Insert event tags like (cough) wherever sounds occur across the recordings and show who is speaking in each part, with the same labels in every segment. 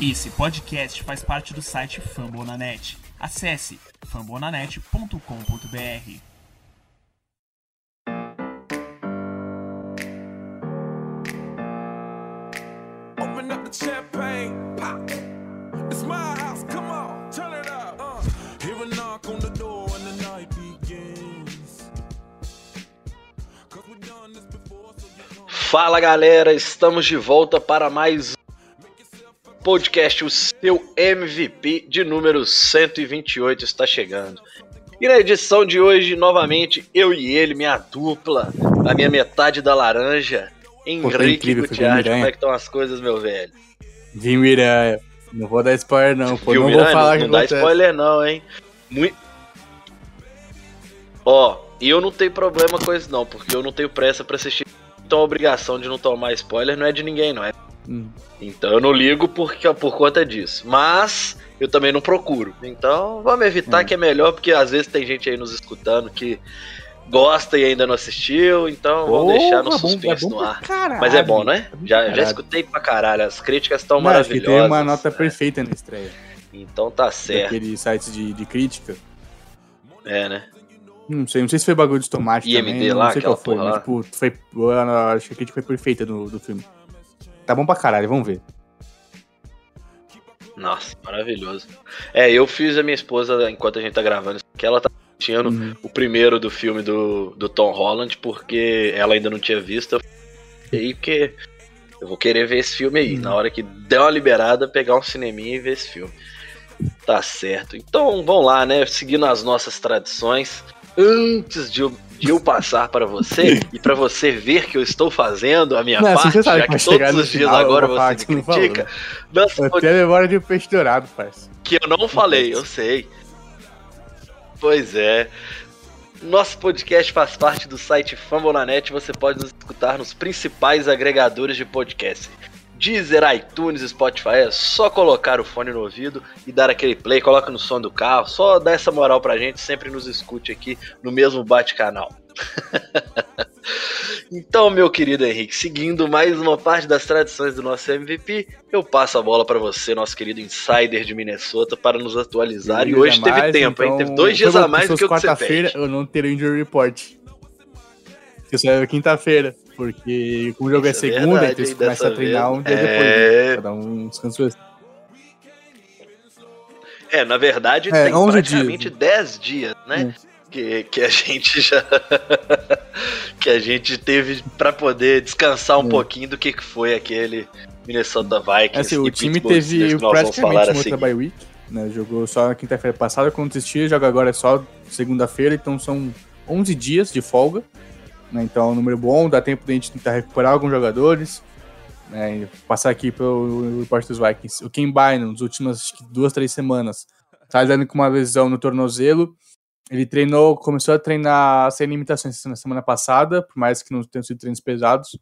Speaker 1: Esse podcast faz parte do site Fambonanet. Acesse fambonanet.com.br.
Speaker 2: Uh.
Speaker 3: Fala galera, estamos de volta para mais um podcast, o seu MVP de número 128 está chegando. E na edição de hoje, novamente, eu e ele, minha dupla, a minha metade da laranja,
Speaker 4: Pô, tá
Speaker 3: Henrique
Speaker 4: incrível, foi
Speaker 3: Gutiérrez. Como é que estão as coisas, meu velho?
Speaker 4: Vi Miranha. Não vou dar spoiler, não. Pô,
Speaker 3: Viu,
Speaker 4: não
Speaker 3: Miranha?
Speaker 4: vou falar
Speaker 3: não,
Speaker 4: que
Speaker 3: não dá
Speaker 4: acontece.
Speaker 3: spoiler não, hein? Muito... Ó, e eu não tenho problema com isso não, porque eu não tenho pressa pra assistir. Então a obrigação de não tomar spoiler não é de ninguém, não é
Speaker 4: Hum.
Speaker 3: Então eu não ligo porque, por conta disso. Mas eu também não procuro. Então vamos evitar
Speaker 4: Hum.
Speaker 3: que é melhor, porque às vezes tem gente aí nos escutando que gosta e ainda não assistiu. Então vamos deixar no
Speaker 4: bom-
Speaker 3: suspense
Speaker 4: é bom
Speaker 3: no ar.
Speaker 4: caralho.
Speaker 3: Mas é bom, né?
Speaker 4: É bom
Speaker 3: Já, já escutei pra caralho. As críticas estão
Speaker 4: Não, acho que
Speaker 3: maravilhosas.
Speaker 4: tem uma nota
Speaker 3: né?
Speaker 4: perfeita na estreia.
Speaker 3: Então tá certo.
Speaker 4: Daqueles sites de, de crítica.
Speaker 3: É, né?
Speaker 4: Não sei, não sei se foi bagulho de tomate
Speaker 3: IMD
Speaker 4: também.
Speaker 3: lá,
Speaker 4: não sei qual foi, mas
Speaker 3: lá.
Speaker 4: tipo, foi. Acho que a crítica foi perfeita do, do filme. Tá bom pra caralho, vamos ver.
Speaker 3: Nossa, maravilhoso. É, eu fiz a minha esposa, enquanto a gente tá gravando aqui, ela tá assistindo
Speaker 4: Hum.
Speaker 3: o primeiro do filme do, do Tom Holland, porque ela ainda não tinha visto. Eu falei, "E aí, porque eu vou querer ver esse filme aí.
Speaker 4: Hum.
Speaker 3: Na hora que der uma liberada, pegar um cineminha e ver esse filme. Tá certo. Então, vamos lá, né? Seguindo as nossas tradições. Antes de eu, de eu passar para você e para você ver que eu estou fazendo a minha
Speaker 4: Não, assim
Speaker 3: parte, já
Speaker 4: que
Speaker 3: todos os dias agora você me
Speaker 4: não falou,
Speaker 3: critica.
Speaker 4: né?
Speaker 3: Nosso
Speaker 4: Eu tenho a memória de um peixe dourado, parça.
Speaker 3: que eu não falei, eu sei. Pois é. Nosso podcast faz parte do site Fambonanet. Você pode nos escutar nos principais agregadores de podcast. Deezer, iTunes, Spotify. É só colocar o fone no ouvido e dar aquele play. Coloca no som do carro. Só dá essa moral pra gente. Sempre nos escute aqui no mesmo bate-canal. (laughs) então, meu querido Henrique, seguindo mais uma parte das tradições do nosso MVP, eu passo a bola pra você, nosso querido insider de Minnesota, para nos atualizar. E hoje teve
Speaker 4: mais,
Speaker 3: tempo, hein?
Speaker 4: então,
Speaker 3: Teve dois dias a mais do que o que você
Speaker 4: quarta-feira,
Speaker 3: pede.
Speaker 4: eu não teria injury report. Porque saiu quinta-feira. Porque como o jogo
Speaker 3: Isso
Speaker 4: é
Speaker 3: é
Speaker 4: segunda,
Speaker 3: verdade,
Speaker 4: então você começa a treinar um dia
Speaker 3: É.
Speaker 4: depois. Né? Pra dar um descanso extra.
Speaker 3: É, na verdade,
Speaker 4: É,
Speaker 3: tem
Speaker 4: 11
Speaker 3: praticamente
Speaker 4: dias.
Speaker 3: 10 dias, né? Que, que a gente já. (laughs) que a gente teve pra poder descansar um
Speaker 4: Hum.
Speaker 3: pouquinho do que que foi aquele Minnesota Vikings.
Speaker 4: Assim, o time
Speaker 3: Pittsburgh
Speaker 4: teve
Speaker 3: que
Speaker 4: praticamente uma outra
Speaker 3: seguir.
Speaker 4: bye week. Né? Jogou só na quinta-feira passada quando assistia, joga agora só segunda-feira, então são 11 dias de folga. Né? Então é um número bom, dá tempo de a gente tentar recuperar alguns jogadores. Né? Passar aqui pelo report dos Vikings. O Ken Bynum, nas últimas duas, três semanas, tá lidando com uma lesão no tornozelo. Ele treinou, começou a treinar sem limitações na semana passada, por mais que não tenham sido treinos pesados.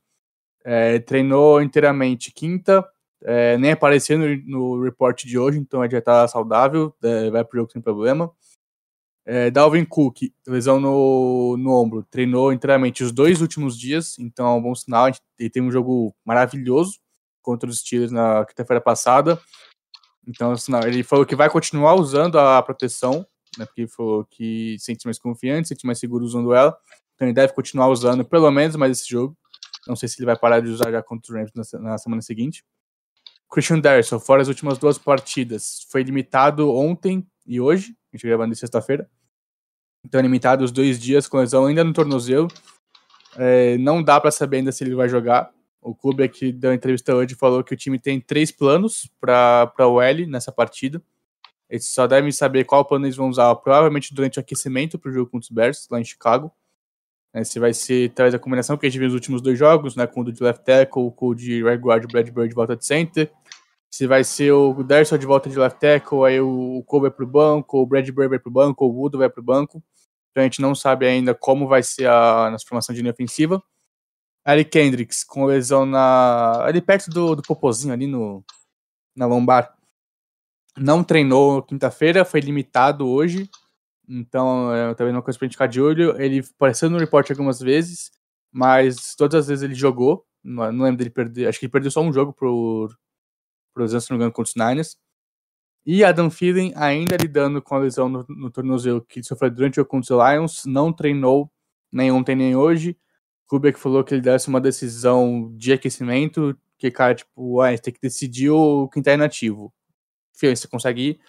Speaker 4: É, treinou inteiramente quinta, é, nem apareceu no, no report de hoje, então ele já tá saudável, é, vai pro jogo sem problema. É, Dalvin Cook, lesão no, no ombro, treinou inteiramente os dois últimos dias, então é um bom sinal. Ele tem um jogo maravilhoso contra os Steelers na quinta-feira passada. Então, sinal. Ele falou que vai continuar usando a proteção, né, porque ele falou que se sente mais confiante, se sente mais seguro usando ela. Então ele deve continuar usando pelo menos mais esse jogo. Não sei se ele vai parar de usar já contra os Rams na, na semana seguinte. Christian Darson, fora as últimas duas partidas, foi limitado ontem e hoje, a gente gravando de sexta-feira. Então, limitado os dois dias com lesão ainda no tornozelo. É, não dá para saber ainda se ele vai jogar. O clube aqui deu entrevista hoje falou que o time tem três planos para o L nessa partida. Eles só devem saber qual plano eles vão usar, provavelmente durante o aquecimento para o jogo contra os Bears, lá em Chicago. Né, se vai ser talvez a combinação que a gente viu nos últimos dois jogos, né, com o de left tackle, com o de right guard, o Brad Bird volta de center. Se vai ser o Derson de volta de left tackle, aí o Cole vai pro banco, o Brad Bird vai pro banco, o Wood vai pro banco. Então a gente não sabe ainda como vai ser a nossa formação de linha ofensiva. Eric Kendricks com lesão na. ali perto do, do popozinho, ali no, na lombar. Não treinou quinta-feira, foi limitado hoje. Então, é também uma coisa pra gente ficar de olho. Ele apareceu no report algumas vezes, mas todas as vezes ele jogou. Não, não lembro dele perder. Acho que ele perdeu só um jogo por, exemplo, se não me engano, contra os Niners. E Adam Thielen ainda lidando com a lesão no, no tornozelo que sofreu durante o jogo contra os Lions, não treinou nem ontem nem hoje. Kubiak falou que ele desse uma decisão de aquecimento, que, cara, tipo, tem que decidir o quem tá inativo. Enfim, você consegue ir.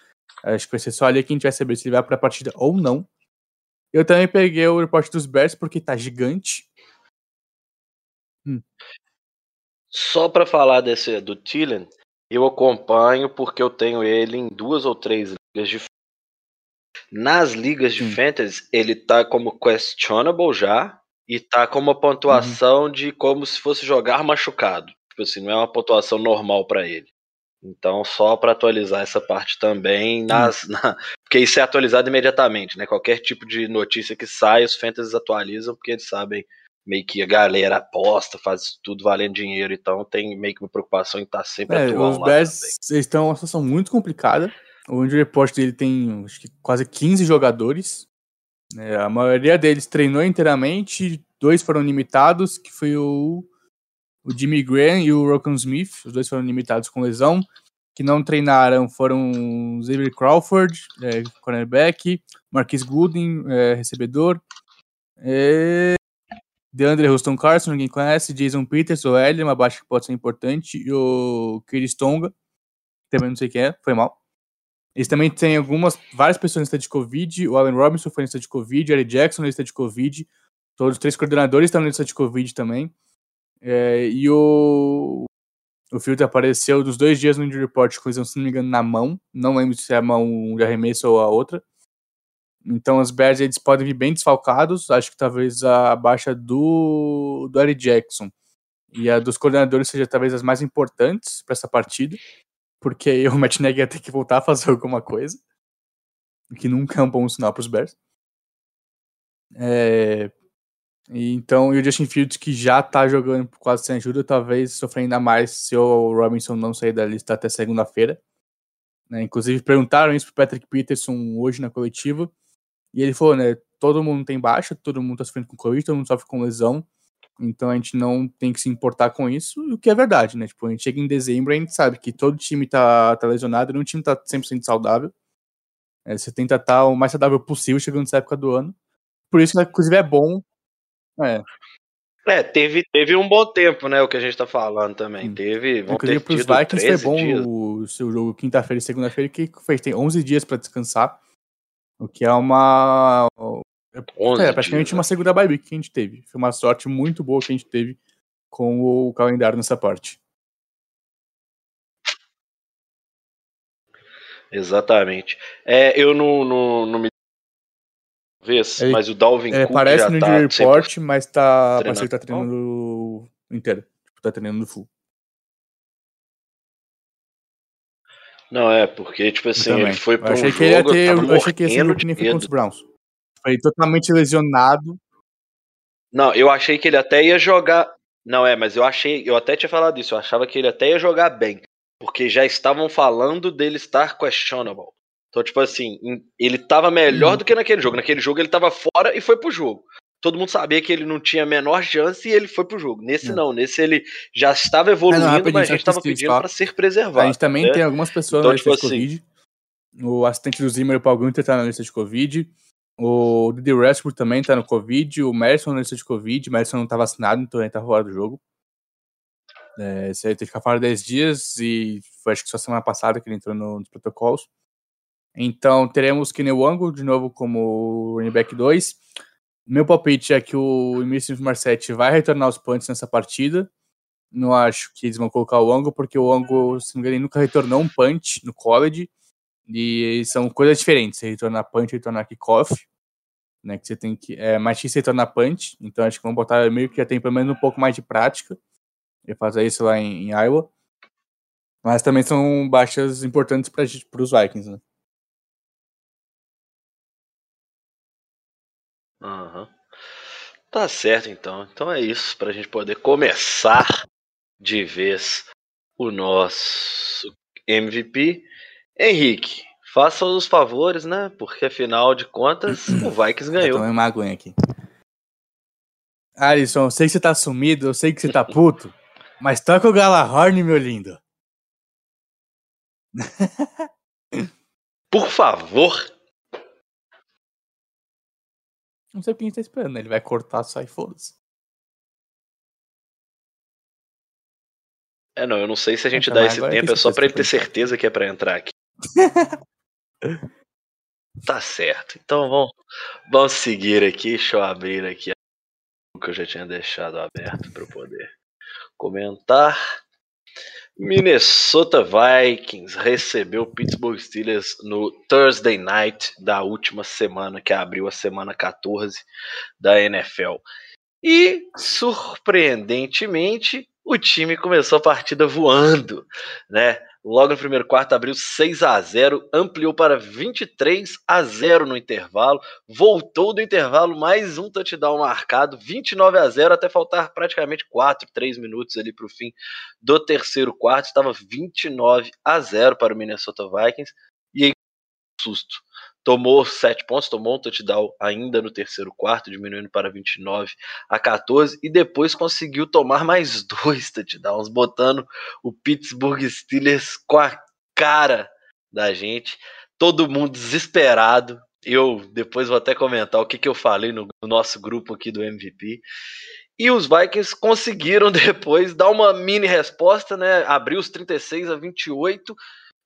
Speaker 4: Acho que vai ser só ali que a gente vai saber se ele vai pra partida ou não. Eu também peguei o reporte dos Bears porque tá gigante. Hum.
Speaker 3: Só para falar desse do Thielen, eu acompanho porque eu tenho ele em duas ou três ligas de nas ligas de
Speaker 4: Sim.
Speaker 3: fantasy, ele tá como questionable já e tá com uma pontuação
Speaker 4: Uhum.
Speaker 3: de como se fosse jogar machucado. Tipo assim, não é uma pontuação normal para ele. Então, só para atualizar essa parte também, nas, na- (laughs) porque isso é atualizado imediatamente, né? Qualquer tipo de notícia que sai, os fantasies atualizam, porque eles sabem meio que a galera aposta, faz tudo valendo dinheiro, então tem meio que uma preocupação em estar sempre
Speaker 4: É,
Speaker 3: atual
Speaker 4: os
Speaker 3: lá
Speaker 4: Bears estão numa situação muito complicada. O injury report dele tem acho que quase 15 jogadores. né, a maioria deles treinou inteiramente, dois foram limitados, que foi o, o Jimmy Graham e o Rocco Smith. Os dois foram limitados com lesão. Que não treinaram foram Xavier Crawford, é, cornerback, Marquis Gooding, é, recebedor, é, DeAndre Houston Carson, ninguém conhece, Jason Peters, o L, uma baixa que pode ser importante, e o Kiris Tonga, também não sei quem é, foi mal. Eles também têm algumas, várias pessoas na lista de Covid, o Allen Robinson foi na lista de Covid, o Eric Jackson na lista de Covid, todos os três coordenadores estão na lista de Covid também. É, e o, o Filter apareceu dos dois dias no injury report com lesão, se não me engano, na mão. Não lembro se é a mão de arremesso ou a outra. Então os Bears eles podem vir bem desfalcados. Acho que talvez a baixa do, do Eric Jackson e a dos coordenadores seja talvez as mais importantes para essa partida. Porque (laughs) o Matt Nagy ia ter que voltar a fazer alguma coisa. O que nunca é um bom sinal para os Bears. É, e então, e o Justin Fields, que já tá jogando quase sem ajuda, talvez sofra ainda mais se o Robinson não sair da lista até segunda-feira. né? Inclusive, perguntaram isso pro Patrick Peterson hoje na coletiva. E ele falou, né? Todo mundo tem baixa, todo mundo tá sofrendo com Covid, todo mundo sofre com lesão. Então a gente não tem que se importar com isso, o que é verdade, né? Tipo, a gente chega em dezembro e a gente sabe que todo time tá, tá lesionado, nenhum time tá 100% saudável. É, você tenta estar o mais saudável possível chegando nessa época do ano. Por isso que, inclusive, é bom. É,
Speaker 3: É, teve, teve um bom tempo, né? O que a gente tá falando também.
Speaker 4: Sim.
Speaker 3: Teve, vão
Speaker 4: inclusive
Speaker 3: ter
Speaker 4: pros Vikings foi
Speaker 3: 13
Speaker 4: bom
Speaker 3: dias.
Speaker 4: o seu jogo quinta-feira e segunda-feira, que fez, tem 11 dias pra descansar. O que é uma.
Speaker 3: 11
Speaker 4: É, praticamente
Speaker 3: né?
Speaker 4: uma segunda bye week que a gente teve. Foi uma sorte muito boa que a gente teve com o calendário nessa parte.
Speaker 3: Exatamente. É, eu não, não, não me. Vez,
Speaker 4: Ele-
Speaker 3: mas o Dalvin
Speaker 4: É,
Speaker 3: Cook
Speaker 4: parece no
Speaker 3: tá
Speaker 4: injury
Speaker 3: 100%.
Speaker 4: report, mas tá.
Speaker 3: treinando.
Speaker 4: Parece que tá treinando inteiro. Tipo, tá treinando full.
Speaker 3: Não, é, porque, tipo assim, ele foi
Speaker 4: Eu
Speaker 3: pra um
Speaker 4: achei
Speaker 3: jogo,
Speaker 4: que ele ia ter. Eu achei que ia ser
Speaker 3: morrendo
Speaker 4: o que nem
Speaker 3: de
Speaker 4: foi contra os. Browns. Foi totalmente lesionado.
Speaker 3: Não, eu achei que ele até ia jogar. Não, é, mas eu achei, eu até tinha falado isso, eu achava que ele até ia jogar bem, porque já estavam falando dele estar questionable. Então, tipo assim, ele tava melhor
Speaker 4: Uhum.
Speaker 3: do que naquele jogo. Naquele jogo ele tava fora e foi pro jogo. Todo mundo sabia que ele não tinha a menor chance e ele foi pro jogo. Nesse
Speaker 4: É.
Speaker 3: não, nesse ele já estava evoluindo,
Speaker 4: rapidinho,
Speaker 3: mas a gente
Speaker 4: que
Speaker 3: tava
Speaker 4: esqueci de
Speaker 3: pedindo pra ser
Speaker 4: A
Speaker 3: preservado.
Speaker 4: gente também
Speaker 3: né?
Speaker 4: tem algumas pessoas
Speaker 3: Então,
Speaker 4: na lista
Speaker 3: tipo
Speaker 4: de Covid. O assistente do Zimmer, o Paul Gunter, tá na lista de Covid. O Didi Westbrook também tá no Covid. O Merson na lista de Covid. O Merson não tá vacinado, então ele tá fora do jogo. É, aí tem que ficar fora 10 dias e foi acho que só semana passada que ele entrou no- nos protocolos. Então teremos Kenny Wango de novo como running back 2. Meu palpite é que o Emílio Marsetti vai retornar aos punts nessa partida. Não acho que eles vão colocar o Ango, porque o Ango, se não me engano, nunca retornou um punch no college. E são coisas diferentes. Você retornar punch e retornar kickoff. Né, que você tem que. É mais difícil retornar punch. Então acho que vão botar meio que já tem pelo menos um pouco mais de prática. E fazer isso lá em, em Iowa. Mas também são baixas importantes para os Vikings, né?
Speaker 3: Tá certo, então. Então é isso, pra gente poder começar de vez o nosso MVP. Henrique, faça os favores, né? Porque afinal de contas, (clears throat) o Vikings ganhou.
Speaker 4: tomei uma aguinha aqui. Alisson, eu sei que você tá sumido, eu sei que você tá puto. (laughs) Mas toca o Galahorn, meu lindo. (laughs)
Speaker 3: Por favor.
Speaker 4: Não sei o que a gente tá esperando, né? Ele vai cortar só e foda-se.
Speaker 3: É, não, eu não sei se a gente dá esse tempo,
Speaker 4: tem
Speaker 3: é só pra ele ter
Speaker 4: certeza
Speaker 3: certeza que é pra entrar aqui. (laughs) tá certo. Então vamos, vamos seguir aqui. Deixa eu abrir aqui o que eu já tinha deixado aberto para eu poder comentar. Minnesota Vikings recebeu Pittsburgh Steelers no Thursday Night da última semana, que abriu a semana 14 da NFL. E, surpreendentemente, o time começou a partida voando, né? Logo no primeiro quarto abriu 6 a 0, ampliou para 23 a 0 no intervalo, voltou do intervalo mais um touchdown marcado, 29 a 0 até faltar praticamente 4, 3 minutos ali para o fim do terceiro quarto, estava 29 a 0 para o Minnesota Vikings e aí susto. Tomou 7 pontos, tomou um touchdown ainda no terceiro quarto, diminuindo para 29 a 14 e depois conseguiu tomar mais (laughs) dois touchdowns, botando o Pittsburgh Steelers com a cara da gente. Todo mundo desesperado. Eu depois vou até comentar o que, que eu falei no, no nosso grupo aqui do MVP. E os Vikings conseguiram (laughs) depois dar uma mini resposta, né? Abriu os 36 a 28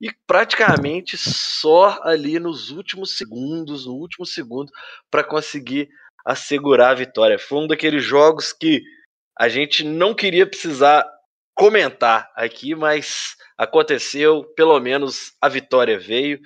Speaker 3: e praticamente só ali nos últimos segundos, no último segundo, para conseguir assegurar a vitória. Foi um daqueles jogos que a gente não queria precisar comentar aqui, mas aconteceu, pelo menos a vitória veio.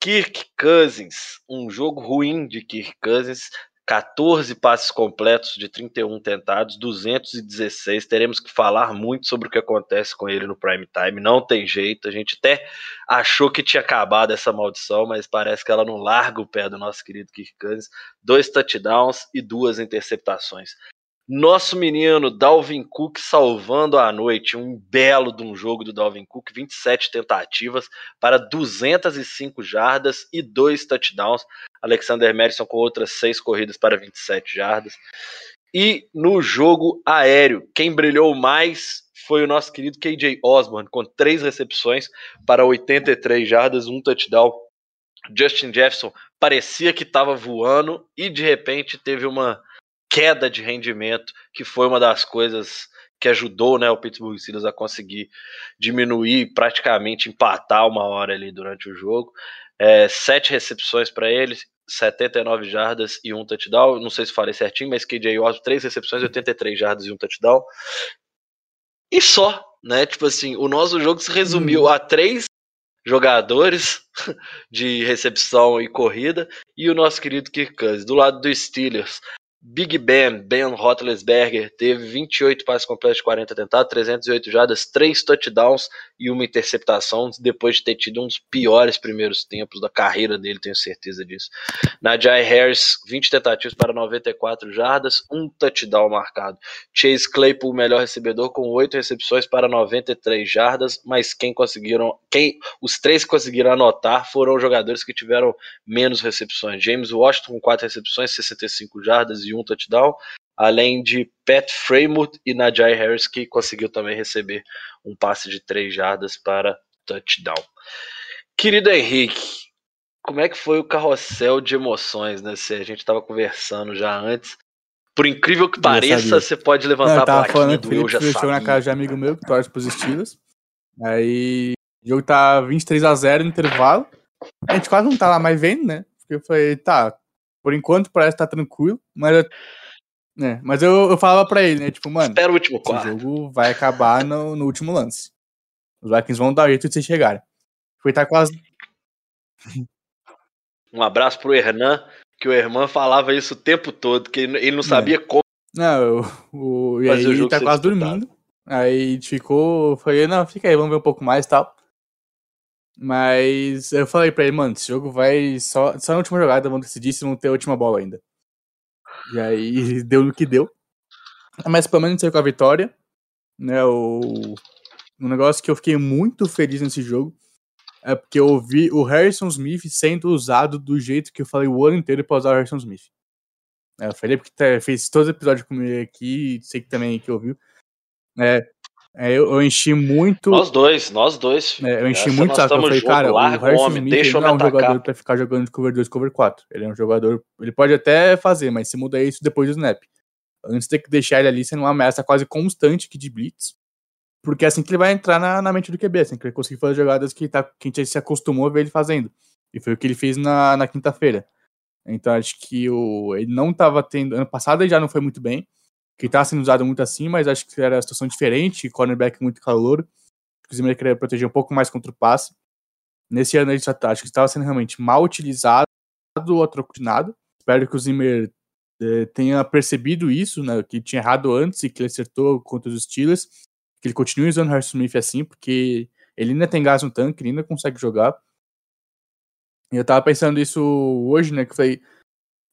Speaker 3: Kirk Cousins, um jogo ruim de Kirk Cousins, 14 passes completos de 31 tentados, 216. Teremos que falar muito sobre o que acontece com ele no prime time. Não tem jeito. A gente até achou que tinha acabado essa maldição, mas parece que ela não larga o pé do nosso querido Kirk Cousins. Dois touchdowns e duas interceptações. Nosso menino Dalvin Cook salvando a noite, um belo de um jogo do Dalvin Cook, 27 tentativas para 205 jardas e dois touchdowns. Alexander Madison com outras seis corridas para 27 jardas. E no jogo aéreo, quem brilhou mais foi o nosso querido KJ Osborne, com três recepções para 83 jardas, um touchdown. Justin Jefferson parecia que estava voando e de repente teve uma queda de rendimento, que foi uma das coisas que ajudou né, o Pittsburgh Steelers a conseguir diminuir, praticamente empatar uma hora ali durante o jogo. É, sete recepções para eles, 79 jardas e um touchdown. Não sei se falei certinho, mas KJ Osborne, três recepções, 83 jardas e um touchdown. E só, né? Tipo assim, o nosso jogo se resumiu a três jogadores (laughs) de recepção e corrida e o nosso querido Kirk Cousins. Do lado dos Steelers, Big Ben, Ben Roethlisberger, teve 28 passes completos de 40 tentados, 308 jardas, 3 touchdowns e uma interceptação, depois de ter tido um dos piores primeiros tempos da carreira dele, tenho certeza disso. Najee Harris, 20 tentativas para 94 jardas, um touchdown marcado. Chase Claypool, melhor recebedor, com 8 recepções para 93 jardas, mas quem conseguiram, quem os três que conseguiram anotar foram jogadores que tiveram menos recepções. James Washington com 4 recepções, 65 jardas e um touchdown, além de Pat Fremont e Najee Harris, que conseguiu também receber um passe de 3 jardas para touchdown. Querido Henrique, como é que foi o carrossel de emoções, né? Se a gente estava conversando já antes. Por incrível que pareça, você pode
Speaker 4: Não,
Speaker 3: levantar
Speaker 4: eu
Speaker 3: a plaquinha do
Speaker 4: o
Speaker 3: eu
Speaker 4: Felipe
Speaker 3: já sabia.
Speaker 4: na casa de amigo meu que torce pros Steelers. Aí o jogo tá 23x0 no intervalo. A gente quase não tá lá mais vendo, né? Porque eu falei, tá, por enquanto parece que tá tranquilo, mas eu, né, mas eu, eu falava pra ele, né? Tipo, mano,
Speaker 3: Espera o último quarto.
Speaker 4: jogo vai acabar no, no último lance. Os Vikings vão dar jeito de vocês chegarem. Foi tá quase. (laughs)
Speaker 3: Um abraço pro Hernan, que o Hernan falava isso o tempo todo, que ele não sabia como.
Speaker 4: Não, o, o, e aí
Speaker 3: o jogo
Speaker 4: tá quase
Speaker 3: disputado.
Speaker 4: dormindo. Aí a gente ficou. Falei, não, fica aí, vamos ver um pouco mais e tal. Mas eu falei pra ele, mano, esse jogo vai só, só na última jogada, vão decidir se vão ter a última bola ainda. E aí (laughs) deu no que deu. Mas pelo menos saiu com a vitória. Né, o, um negócio que eu fiquei muito feliz nesse jogo é porque eu vi o Harrison Smith sendo usado do jeito que eu falei o ano inteiro pra usar o Harrison Smith. É, eu falei porque tá- fez todos os episódios comigo aqui, sei que também que ouviu. É, É, eu, eu enchi muito.
Speaker 3: Nós dois, nós dois.
Speaker 4: É, eu enchi
Speaker 3: Essa
Speaker 4: muito saco. Eu falei,
Speaker 3: junto,
Speaker 4: cara, o
Speaker 3: larga o
Speaker 4: Harrison
Speaker 3: homem,
Speaker 4: Smith
Speaker 3: deixa
Speaker 4: ele não é um
Speaker 3: atacar.
Speaker 4: jogador pra ficar jogando de cover 2, cover 4. Ele é um jogador. Ele pode até fazer, mas se muda isso depois do snap. Antes tem que deixar ele ali sendo uma ameaça quase constante aqui de blitz. Porque é assim que ele vai entrar na, na mente do QB, assim que ele conseguir fazer jogadas que, tá, que a gente se acostumou a ver ele fazendo. E foi o que ele fez na, na quinta-feira. Então acho que o, ele não tava tendo. Ano passado ele já não foi muito bem. Que tá sendo usado muito assim, mas acho que era a situação diferente, cornerback muito calor. Acho o Zimmer queria proteger um pouco mais contra o passe. Nesse ano ele tá, acho que estava sendo realmente mal utilizado ou troco de nada. Espero que o Zimmer eh, tenha percebido isso, né, que tinha errado antes e que ele acertou contra os Steelers. Que ele continue usando o Harrison Smith assim, porque ele ainda tem gás no tanque, ele ainda consegue jogar. E eu tava pensando isso hoje, né, que eu falei,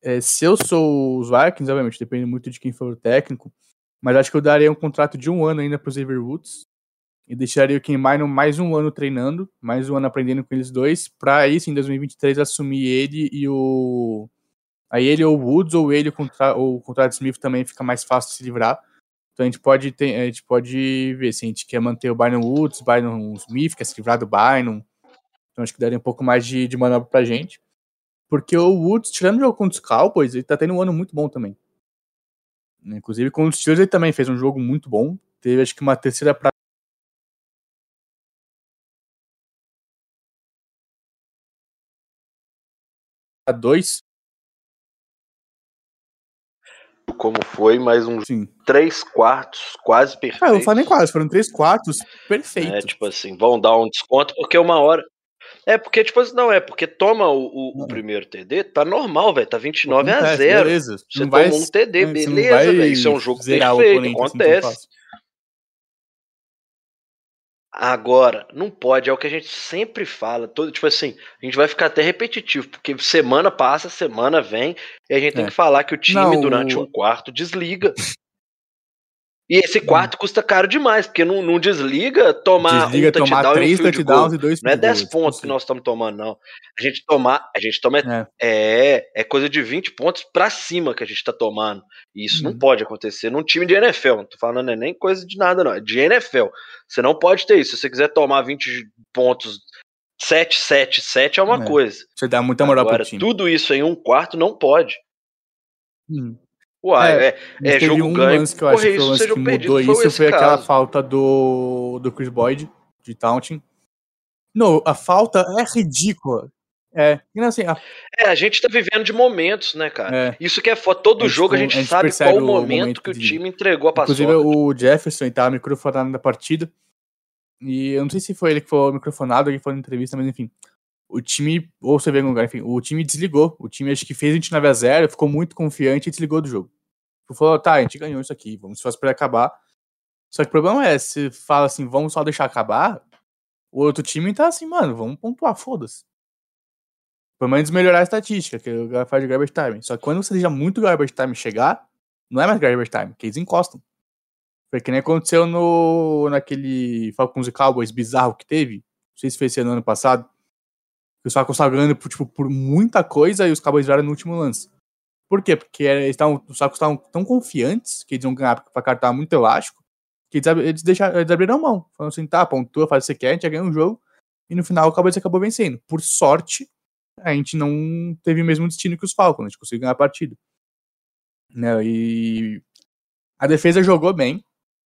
Speaker 4: é, se eu sou os Vikings, obviamente, depende muito de quem for o técnico, mas acho que eu daria um contrato de um ano ainda pro Xavier Woods e deixaria o Kim Minor mais um ano treinando, mais um ano aprendendo com eles dois, aí sim, em 2023 assumir ele e o. Aí ele ou o Woods ou ele ou o contrato de Smith também fica mais fácil de se livrar. Então a gente pode ter, a gente pode ver se a gente quer manter o Byron Woods, Byron Smith, quer se livrar do Byron. Então acho que daria um pouco mais de, de manobra pra gente. Porque o Woods, tirando o jogo contra os Cowboys, ele tá tendo um ano muito bom também. Inclusive, com os Steelers ele também fez um jogo muito bom. Teve, acho que, uma terceira pra dois.
Speaker 3: Como foi, mais um
Speaker 4: Sim.
Speaker 3: três quartos quase perfeito.
Speaker 4: Ah, eu não falo nem quase, foram três quartos perfeitos.
Speaker 3: É, tipo assim, vão dar um desconto porque uma hora. É porque, tipo assim, não, é porque toma o, o- o primeiro TD, tá normal, velho, tá 29 a
Speaker 4: Acontece,
Speaker 3: 0.
Speaker 4: Beleza.
Speaker 3: Você
Speaker 4: Não vai-
Speaker 3: tomou um TD,
Speaker 4: é,
Speaker 3: beleza, velho. Isso é um jogo perfeito,
Speaker 4: tão
Speaker 3: acontece. Agora, não pode, é o que a gente sempre fala. Todo, tipo assim, a gente vai ficar até repetitivo, porque semana passa, semana vem, e a gente tem
Speaker 4: É.
Speaker 3: que falar que o time,
Speaker 4: Não,
Speaker 3: durante
Speaker 4: o-
Speaker 3: um quarto, desliga. (laughs) E esse quarto custa caro demais, porque não, não desliga tomar
Speaker 4: Desliga
Speaker 3: um
Speaker 4: tomar
Speaker 3: touchdown e um
Speaker 4: três touchdowns e dois
Speaker 3: Não é
Speaker 4: field
Speaker 3: 10
Speaker 4: goals,
Speaker 3: pontos que nós estamos tomando, não. A gente tomar, a gente toma.
Speaker 4: É.
Speaker 3: é, é coisa de 20 pontos pra cima que a gente tá tomando. E isso não
Speaker 4: Uhum.
Speaker 3: pode acontecer num time de NFL. Não tô falando é nem coisa de nada, não. É de NFL. Você não pode ter isso. Se você quiser tomar 20 pontos, 7, 7, 7 é uma
Speaker 4: É.
Speaker 3: coisa.
Speaker 4: Você dá muita moral
Speaker 3: Agora,
Speaker 4: pro time.
Speaker 3: tudo isso em um quarto não pode.
Speaker 4: Hum.
Speaker 3: Uai,
Speaker 4: É,
Speaker 3: é, é
Speaker 4: teve
Speaker 3: jogo
Speaker 4: um
Speaker 3: ganho.
Speaker 4: lance que eu acho que foi o lance que mudou isso,
Speaker 3: Foi
Speaker 4: foi aquela falta do, do Chris Boyd, de Taunting. Não, a falta é ridícula. É, assim, a,
Speaker 3: É, a gente tá vivendo de momentos, né, cara?
Speaker 4: é,
Speaker 3: Isso que é foda. Todo jogo a gente,
Speaker 4: a gente
Speaker 3: sabe qual o momento,
Speaker 4: momento
Speaker 3: que o
Speaker 4: de-
Speaker 3: time entregou a
Speaker 4: inclusive
Speaker 3: paçoca.
Speaker 4: o Jefferson tava microfonado na partida. E eu não sei se foi ele que foi microfonado que foi na entrevista, mas enfim. O time, ou você vê enfim, o time desligou. O time acho que fez 29 a 0 ficou muito confiante e desligou do jogo. Falou, tá, a gente ganhou isso aqui, vamos só esperar acabar. Só que o problema é, se fala assim, vamos só deixar acabar, o outro time tá assim, mano, vamos pontuar, foda-se. Pelo menos melhorar a estatística, que o cara faz de garbage time. Só que quando você deixa muito garbage time chegar, não é mais garbage time, que eles encostam. Foi que nem aconteceu no, naquele Falcons e Cowboys bizarro que teve. Não sei se foi esse ano, ano passado. Que os Falcons estavam ganhando por, tipo, por muita coisa e os Cowboys vieram no último lance. Por quê? Porque eles tavam, os Falcons estavam tão confiantes que eles iam ganhar porque o placar tava muito elástico que eles, eles, deixaram, eles abriram mão. Falaram assim, tá, pontua, faz o que você quer, a gente já ganha um jogo. E no final o Cowboys acabou vencendo. Por sorte, a gente não teve o mesmo destino que os Falcons. A gente conseguiu ganhar a partida. Né, e a defesa jogou bem.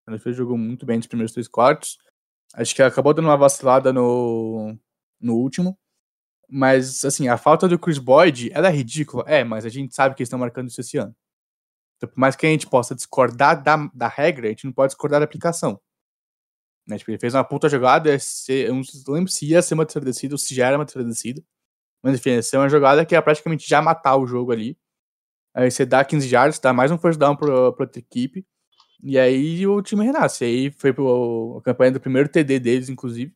Speaker 4: A defesa jogou muito bem nos primeiros três quartos. Acho que acabou dando uma vacilada no, no último. Mas, assim, a falta do Chris Boyd, ela é ridícula. É, mas a gente sabe que eles estão marcando isso esse ano. Então, por mais que a gente possa discordar da, da regra, a gente não pode discordar da aplicação. Né? Tipo, ele fez uma puta jogada, ser- eu não lembro se ia ser uma terceira descida ou se já era uma terceira descida. Mas, enfim, ia ser uma jogada que ia praticamente já matar o jogo ali. Aí você dá 15 yards, dá mais um first down pra, pra outra equipe. E aí o time renasce. Aí foi pro, a campanha do primeiro TD deles, inclusive.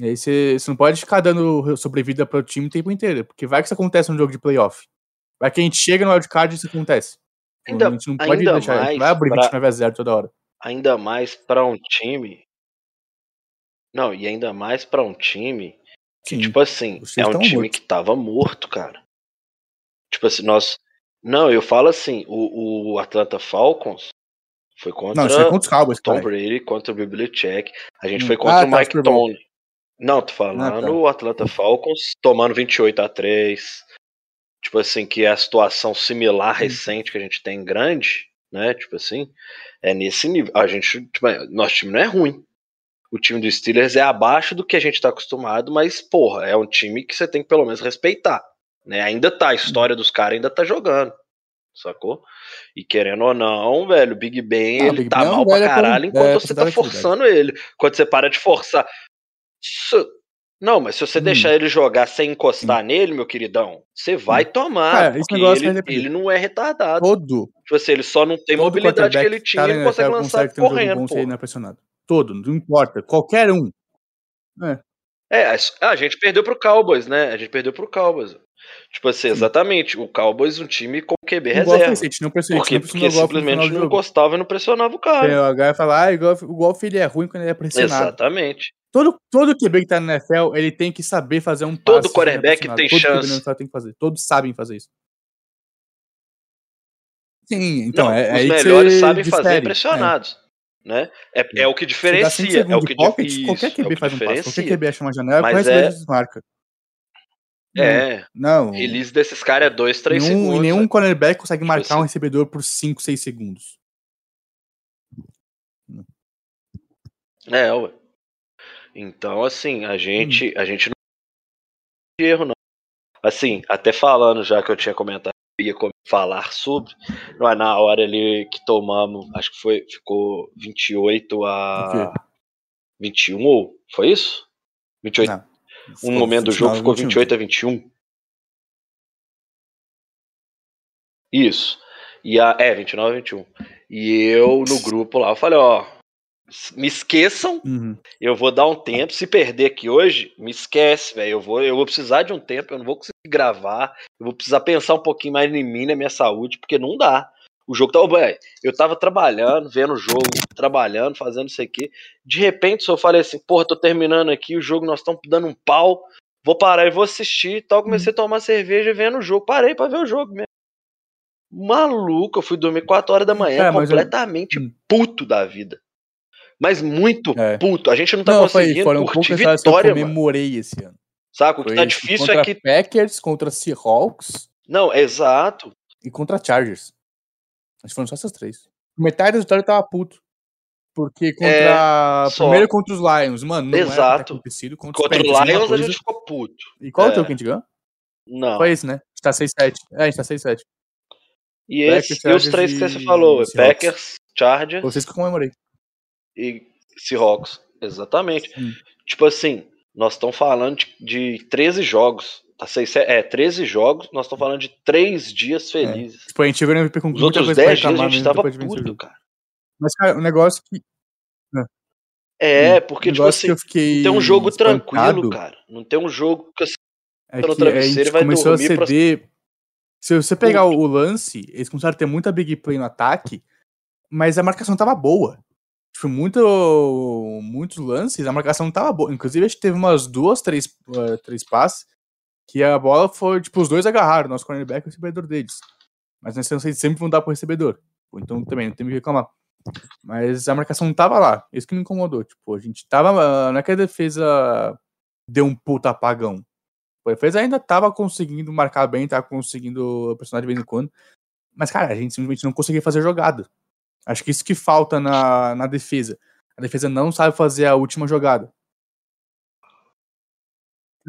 Speaker 4: E aí você, você não pode ficar dando sobrevida pro time o tempo inteiro. Porque vai que isso acontece num jogo de playoff. Vai que a gente chega no wildcard e isso acontece.
Speaker 3: Ainda-
Speaker 4: a gente não pode
Speaker 3: ainda
Speaker 4: deixar. a gente vai abrir
Speaker 3: pra-
Speaker 4: 29 a 0 toda hora.
Speaker 3: Ainda mais pra um time. Não, e ainda mais pra um time que,
Speaker 4: Sim.
Speaker 3: tipo assim, é um time
Speaker 4: mortos.
Speaker 3: que tava morto, cara. Tipo assim, nós. Não, eu falo assim, o, o Atlanta Falcons Foi contra,
Speaker 4: Não, é contra os Cowboys,
Speaker 3: Tom
Speaker 4: cara.
Speaker 3: Brady, contra o Belichick. A gente
Speaker 4: Hum.
Speaker 3: foi contra
Speaker 4: Ah,
Speaker 3: o
Speaker 4: tá,
Speaker 3: Mike. Tony. Não, tô falando
Speaker 4: Ah, tá.
Speaker 3: o Atlanta Falcons tomando 28 a 3 Tipo assim, que é a situação
Speaker 4: Hum.
Speaker 3: similar recente que a gente tem grande, né? Tipo assim, é nesse nível. A gente, tipo, nosso time não é ruim. O time do Steelers é abaixo do que a gente tá acostumado, mas, porra, é um time que você tem que pelo menos respeitar. Né? Ainda tá, a história dos caras ainda tá jogando. Sacou? E querendo ou não, velho, o Big Ben,
Speaker 4: Ah,
Speaker 3: ele
Speaker 4: Big
Speaker 3: tá
Speaker 4: Ben é um
Speaker 3: mal pra
Speaker 4: velho
Speaker 3: caralho enquanto
Speaker 4: é,
Speaker 3: você tá forçando ele. Quando você para de forçar. Não, mas se você
Speaker 4: Hum.
Speaker 3: deixar ele jogar sem encostar nele, meu queridão, você vai tomar.
Speaker 4: Cara,
Speaker 3: porque
Speaker 4: negócio
Speaker 3: ele,
Speaker 4: depender.
Speaker 3: ele não é retardado.
Speaker 4: Todo,
Speaker 3: Tipo assim, ele só não tem
Speaker 4: todo
Speaker 3: mobilidade que ele tinha,
Speaker 4: tá
Speaker 3: ele não consegue lançar
Speaker 4: consegue um
Speaker 3: correndo,
Speaker 4: bom ele não é pressionado. Todo, não importa. Qualquer um.
Speaker 3: É, a- a gente perdeu pro Cowboys, né? A gente perdeu pro Cowboys. Tipo assim, exatamente. O Cowboys, um time com QB reserva.
Speaker 4: gente não pressionou,
Speaker 3: Por
Speaker 4: a
Speaker 3: quê?
Speaker 4: gente não
Speaker 3: Porque simplesmente não
Speaker 4: jogo.
Speaker 3: encostava e não pressionava o cara.
Speaker 4: o H vai falar, ah, igual, igual o filho é ruim quando ele é pressionado.
Speaker 3: Exatamente.
Speaker 4: Todo, todo QB que tá no NFL, ele tem que saber fazer um passe.
Speaker 3: Todo
Speaker 4: se ele é
Speaker 3: quarterback
Speaker 4: pressionado.
Speaker 3: tem
Speaker 4: Todo
Speaker 3: chance.
Speaker 4: NFL tem que fazer. Todos sabem fazer isso. Sim, então,
Speaker 3: Não,
Speaker 4: é, é
Speaker 3: os melhores sabem fazer
Speaker 4: difere.
Speaker 3: pressionados. Né? É, é o que
Speaker 4: É.
Speaker 3: Diferencia. É o que
Speaker 4: pocket, qualquer
Speaker 3: é o
Speaker 4: QB
Speaker 3: que
Speaker 4: faz um passe. Qualquer. QB acha uma janela,
Speaker 3: Mas é-
Speaker 4: é...
Speaker 3: É,
Speaker 4: Não,
Speaker 3: release desses caras é 2, 3
Speaker 4: nenhum,
Speaker 3: segundos.
Speaker 4: e nenhum
Speaker 3: né?
Speaker 4: cornerback consegue marcar
Speaker 3: assim.
Speaker 4: um recebedor por 5, 6 segundos.
Speaker 3: É, ué. Então, assim, a gente, a gente não tem erro, não. Assim, até falando já que eu tinha comentado, eu ia falar sobre, não é na hora ali que tomamos, acho que foi, ficou 28
Speaker 4: O
Speaker 3: a
Speaker 4: quê?
Speaker 3: 21, ou foi isso? 28.
Speaker 4: Não.
Speaker 3: Um momento do jogo
Speaker 4: 29,
Speaker 3: ficou
Speaker 4: 21.
Speaker 3: 28 a 21. Isso. E a, é, 29 a 21. E eu no grupo lá, eu falei, ó, me esqueçam
Speaker 4: Uhum.
Speaker 3: eu vou dar um tempo. Se perder aqui hoje, me esquece, velho. Eu vou, eu vou precisar de um tempo. Eu não vou conseguir gravar. Eu vou precisar pensar um pouquinho mais em mim, na minha saúde, porque não dá. O jogo tava. velho, Eu tava trabalhando, vendo o jogo, trabalhando, fazendo isso aqui. De repente, só falei assim: porra, tô terminando aqui o jogo, nós estamos dando um pau. Vou parar e vou assistir e tal. Comecei a tomar cerveja vendo o jogo. Parei pra ver o jogo mesmo. Maluco, eu fui dormir 4 horas da manhã,
Speaker 4: Cara, mas eu-
Speaker 3: completamente
Speaker 4: Hum.
Speaker 3: puto da vida. Mas muito
Speaker 4: É.
Speaker 3: puto. A gente não tá
Speaker 4: Não, foi,
Speaker 3: conseguindo
Speaker 4: foram
Speaker 3: curtir
Speaker 4: que eu
Speaker 3: vitória, mano.
Speaker 4: comemorei esse ano.
Speaker 3: Saca? O que
Speaker 4: Foi
Speaker 3: tá difícil é que.
Speaker 4: Packers, contra Seahawks
Speaker 3: Não, exato.
Speaker 4: e contra Chargers. Acho que foram só essas três. Metade vitória eu tava puto. Porque contra.
Speaker 3: É.
Speaker 4: Primeiro contra os Lions, mano, não era
Speaker 3: Exato.
Speaker 4: acontecido. Contra,
Speaker 3: Contra
Speaker 4: os
Speaker 3: Lions a gente ficou puto.
Speaker 4: E qual é o
Speaker 3: É.
Speaker 4: teu que a gente ganhou?
Speaker 3: Não.
Speaker 4: Foi esse, né? A gente tá 6-7. É, a gente tá 6-7.
Speaker 3: E, esse, e os três que
Speaker 4: e
Speaker 3: você falou: é
Speaker 4: Seahawks.
Speaker 3: Packers, Chargers
Speaker 4: Vocês que eu comemorei.
Speaker 3: e Seahawks. Exatamente.
Speaker 4: Hum.
Speaker 3: Tipo assim, nós estamos falando de, de 13 jogos. Tá seis, é, 13 jogos, nós estamos falando de 3 dias felizes.
Speaker 4: Tipo, a gente chegou no MVP com
Speaker 3: Os outros
Speaker 4: coisa pra
Speaker 3: 10 dias a gente
Speaker 4: mesmo
Speaker 3: tava
Speaker 4: depois de vencer o
Speaker 3: puto, cara.
Speaker 4: Mas, cara, o negócio que.
Speaker 3: É,
Speaker 4: Hum,
Speaker 3: porque,
Speaker 4: o
Speaker 3: tipo assim,
Speaker 4: que eu fiquei.
Speaker 3: não tem um jogo
Speaker 4: espantado
Speaker 3: tranquilo, cara. Não tem um jogo que assim,
Speaker 4: É que
Speaker 3: travesseiro vai
Speaker 4: começou a
Speaker 3: dormir pra-
Speaker 4: ceder. Se você pegar o lance, eles começaram a ter muita big play no ataque, mas a marcação tava boa. Tipo, muito, muitos lances, a marcação não tava boa. Inclusive, a gente teve umas duas, três, eh, três passes que a bola foi, tipo, os dois agarraram, nosso cornerback e o recebedor deles. Mas nós sempre vão dar pro recebedor. Então também não tem que reclamar. Mas a marcação não tava lá. Isso que me incomodou. Tipo, a gente tava. Não é que a defesa deu um puta apagão. A defesa ainda tava conseguindo marcar bem, tava conseguindo pressionar de vez em quando. Mas, cara, a gente simplesmente não conseguia fazer jogada. Acho que isso que falta na, na defesa. A defesa não sabe fazer a última jogada.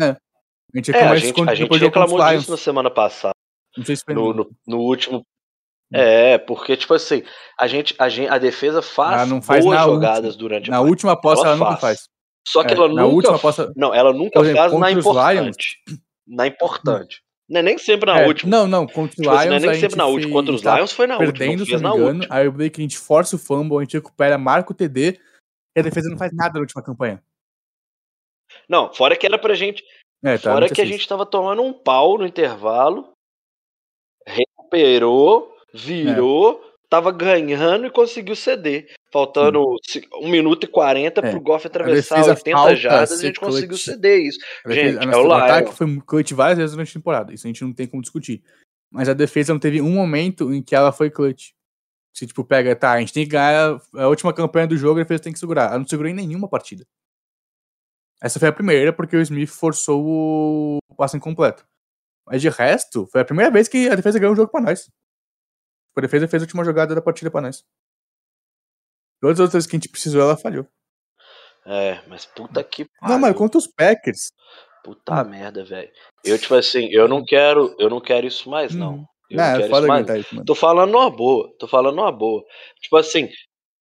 Speaker 4: É. A gente
Speaker 3: É,
Speaker 4: reclamou
Speaker 3: a gente, a gente reclamou disso na
Speaker 4: Lions.
Speaker 3: semana passada.
Speaker 4: Não sei se
Speaker 3: No,
Speaker 4: no-
Speaker 3: no, último. É, porque, tipo assim, a gente, a gente, a defesa faz
Speaker 4: faz
Speaker 3: boas jogadas
Speaker 4: última.
Speaker 3: durante
Speaker 4: Na
Speaker 3: a
Speaker 4: última aposta
Speaker 3: ela
Speaker 4: ela, nunca
Speaker 3: faz.
Speaker 4: faz.
Speaker 3: Só que
Speaker 4: É,
Speaker 3: ela
Speaker 4: na
Speaker 3: nunca.
Speaker 4: última aposta-
Speaker 3: Não, ela nunca
Speaker 4: exemplo,
Speaker 3: faz na importante. Na importante. Não é nem sempre na
Speaker 4: É,
Speaker 3: última.
Speaker 4: Não, não, contra os
Speaker 3: Tipo assim,
Speaker 4: Lions.
Speaker 3: não é nem sempre na última. Contra os
Speaker 4: tá
Speaker 3: Lions foi na última.
Speaker 4: perdendo, se não me engano.
Speaker 3: última.
Speaker 4: Aí eu que a gente força o fumble, a gente recupera, marca o TD e a defesa não faz nada na última campanha.
Speaker 3: Não, fora que era pra gente.
Speaker 4: É, tá,
Speaker 3: Fora que a gente tava tomando um pau no intervalo. Recuperou, virou, tava ganhando e conseguiu ceder. Faltando 1 minuto e 40
Speaker 4: É.
Speaker 3: pro Goff atravessar
Speaker 4: defesa
Speaker 3: 80
Speaker 4: falta
Speaker 3: jardas e a gente conseguiu
Speaker 4: clutch.
Speaker 3: ceder isso.
Speaker 4: A
Speaker 3: Gente,
Speaker 4: a
Speaker 3: é
Speaker 4: nossa-
Speaker 3: o
Speaker 4: o ataque foi clutch várias vezes durante a temporada. Isso a gente não tem como discutir. Mas a defesa não teve um momento em que ela foi clutch. Se, tipo, pega, tá, a gente tem que ganhar a última campanha do jogo e a defesa tem que segurar. Ela não segurou em nenhuma partida. Essa foi a primeira, porque o Smith forçou o passe incompleto. Mas de resto, foi a primeira vez que a defesa ganhou um jogo pra nós. A defesa fez a última jogada da partida pra nós. Todas as outras que a gente precisou, ela falhou.
Speaker 3: É, mas puta que
Speaker 4: Não, mas
Speaker 3: pariu.
Speaker 4: contra os Packers.
Speaker 3: Puta merda, velho. Eu, tipo assim, eu não quero, eu não quero isso mais, não.
Speaker 4: Uhum.
Speaker 3: Eu
Speaker 4: Não,
Speaker 3: não
Speaker 4: é
Speaker 3: quero isso mais.
Speaker 4: isso.
Speaker 3: Tô falando numa boa, tô falando numa boa. Tipo assim,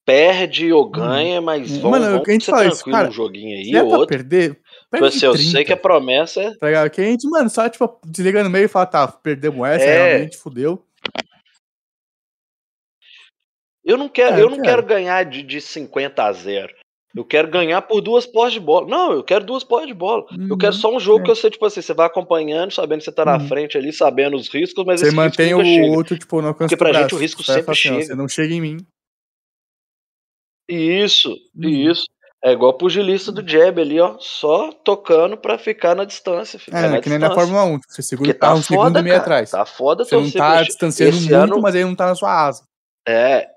Speaker 3: perde ou ganha, mas
Speaker 4: Hum.
Speaker 3: vamos,
Speaker 4: Mano,
Speaker 3: vamos
Speaker 4: o que a gente
Speaker 3: ser
Speaker 4: fala isso,
Speaker 3: tranquilo
Speaker 4: cara,
Speaker 3: um joguinho aí
Speaker 4: é
Speaker 3: ou outro.
Speaker 4: perder,
Speaker 3: Tipo assim, eu
Speaker 4: 30,
Speaker 3: sei que a promessa é.
Speaker 4: Tá ligado? Que a gente, mano, só, tipo, desliga no meio e fala, tá, perdemos essa,
Speaker 3: É.
Speaker 4: realmente, fudeu.
Speaker 3: Eu não quero,
Speaker 4: É,
Speaker 3: eu
Speaker 4: eu
Speaker 3: não
Speaker 4: quero.
Speaker 3: quero ganhar de, de 50 a 0. Eu quero ganhar por duas pós de bola. Não, eu quero duas pós de bola. Eu quero
Speaker 4: Uhum,
Speaker 3: só um jogo
Speaker 4: é.
Speaker 3: que você, tipo assim, você vai acompanhando, sabendo que você tá na
Speaker 4: Uhum.
Speaker 3: frente ali, sabendo os riscos, mas
Speaker 4: Você mantém o
Speaker 3: chega.
Speaker 4: outro, tipo, no alcance
Speaker 3: Porque pra gente o risco
Speaker 4: Você
Speaker 3: sempre
Speaker 4: assim,
Speaker 3: chega.
Speaker 4: Você não chega em mim.
Speaker 3: Isso,
Speaker 4: Uhum.
Speaker 3: isso. É igual o pugilista do jab ali, ó. Só tocando pra ficar na distância. Ficar
Speaker 4: É,
Speaker 3: na
Speaker 4: é que nem na
Speaker 3: distância.
Speaker 4: Fórmula 1. Você segura o carro
Speaker 3: tá
Speaker 4: um segundo e meio atrás.
Speaker 3: Tá foda
Speaker 4: Você não tá distanciando
Speaker 3: Esse
Speaker 4: muito,
Speaker 3: ano,
Speaker 4: mas ele não tá na sua asa.
Speaker 3: É.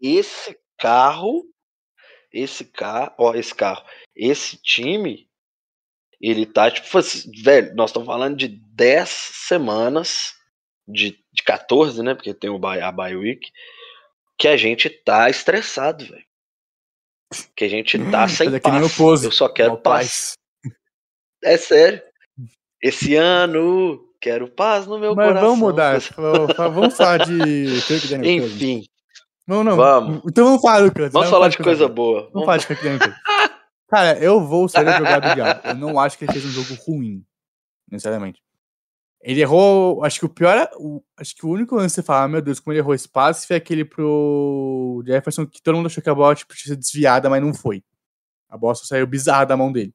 Speaker 3: Esse carro. Esse carro. Ó, esse carro. Esse time. Ele tá, tipo assim, velho, nós estamos falando de 10 semanas. De, de 14, né? Porque tem o a bye week. Que a gente tá estressado, velho. Que a gente tá (laughs) sem
Speaker 4: que nem
Speaker 3: paz.
Speaker 4: pose.
Speaker 3: Eu só quero
Speaker 4: Mal
Speaker 3: paz. É sério. Esse ano, quero paz no meu
Speaker 4: Mas
Speaker 3: coração.
Speaker 4: vamos mudar. Vamos falar de.
Speaker 3: Enfim,
Speaker 4: Não, não.
Speaker 3: Vamos.
Speaker 4: Então vamos falar do Cousins.
Speaker 3: vamos falar de coisa boa.
Speaker 4: Vamos
Speaker 3: Vamos
Speaker 4: falar de Cousins. Cara, eu vou ser advogado do diabo. Eu não acho que ele fez um jogo ruim, necessariamente. Ele errou, acho que o pior, o- acho que o único lance que você fala, "Ah, meu Deus, como ele errou passe, foi aquele pro Jefferson, que todo mundo achou que a bola tipo, tinha sido desviada, mas não foi. A bola só saiu bizarra da mão dele.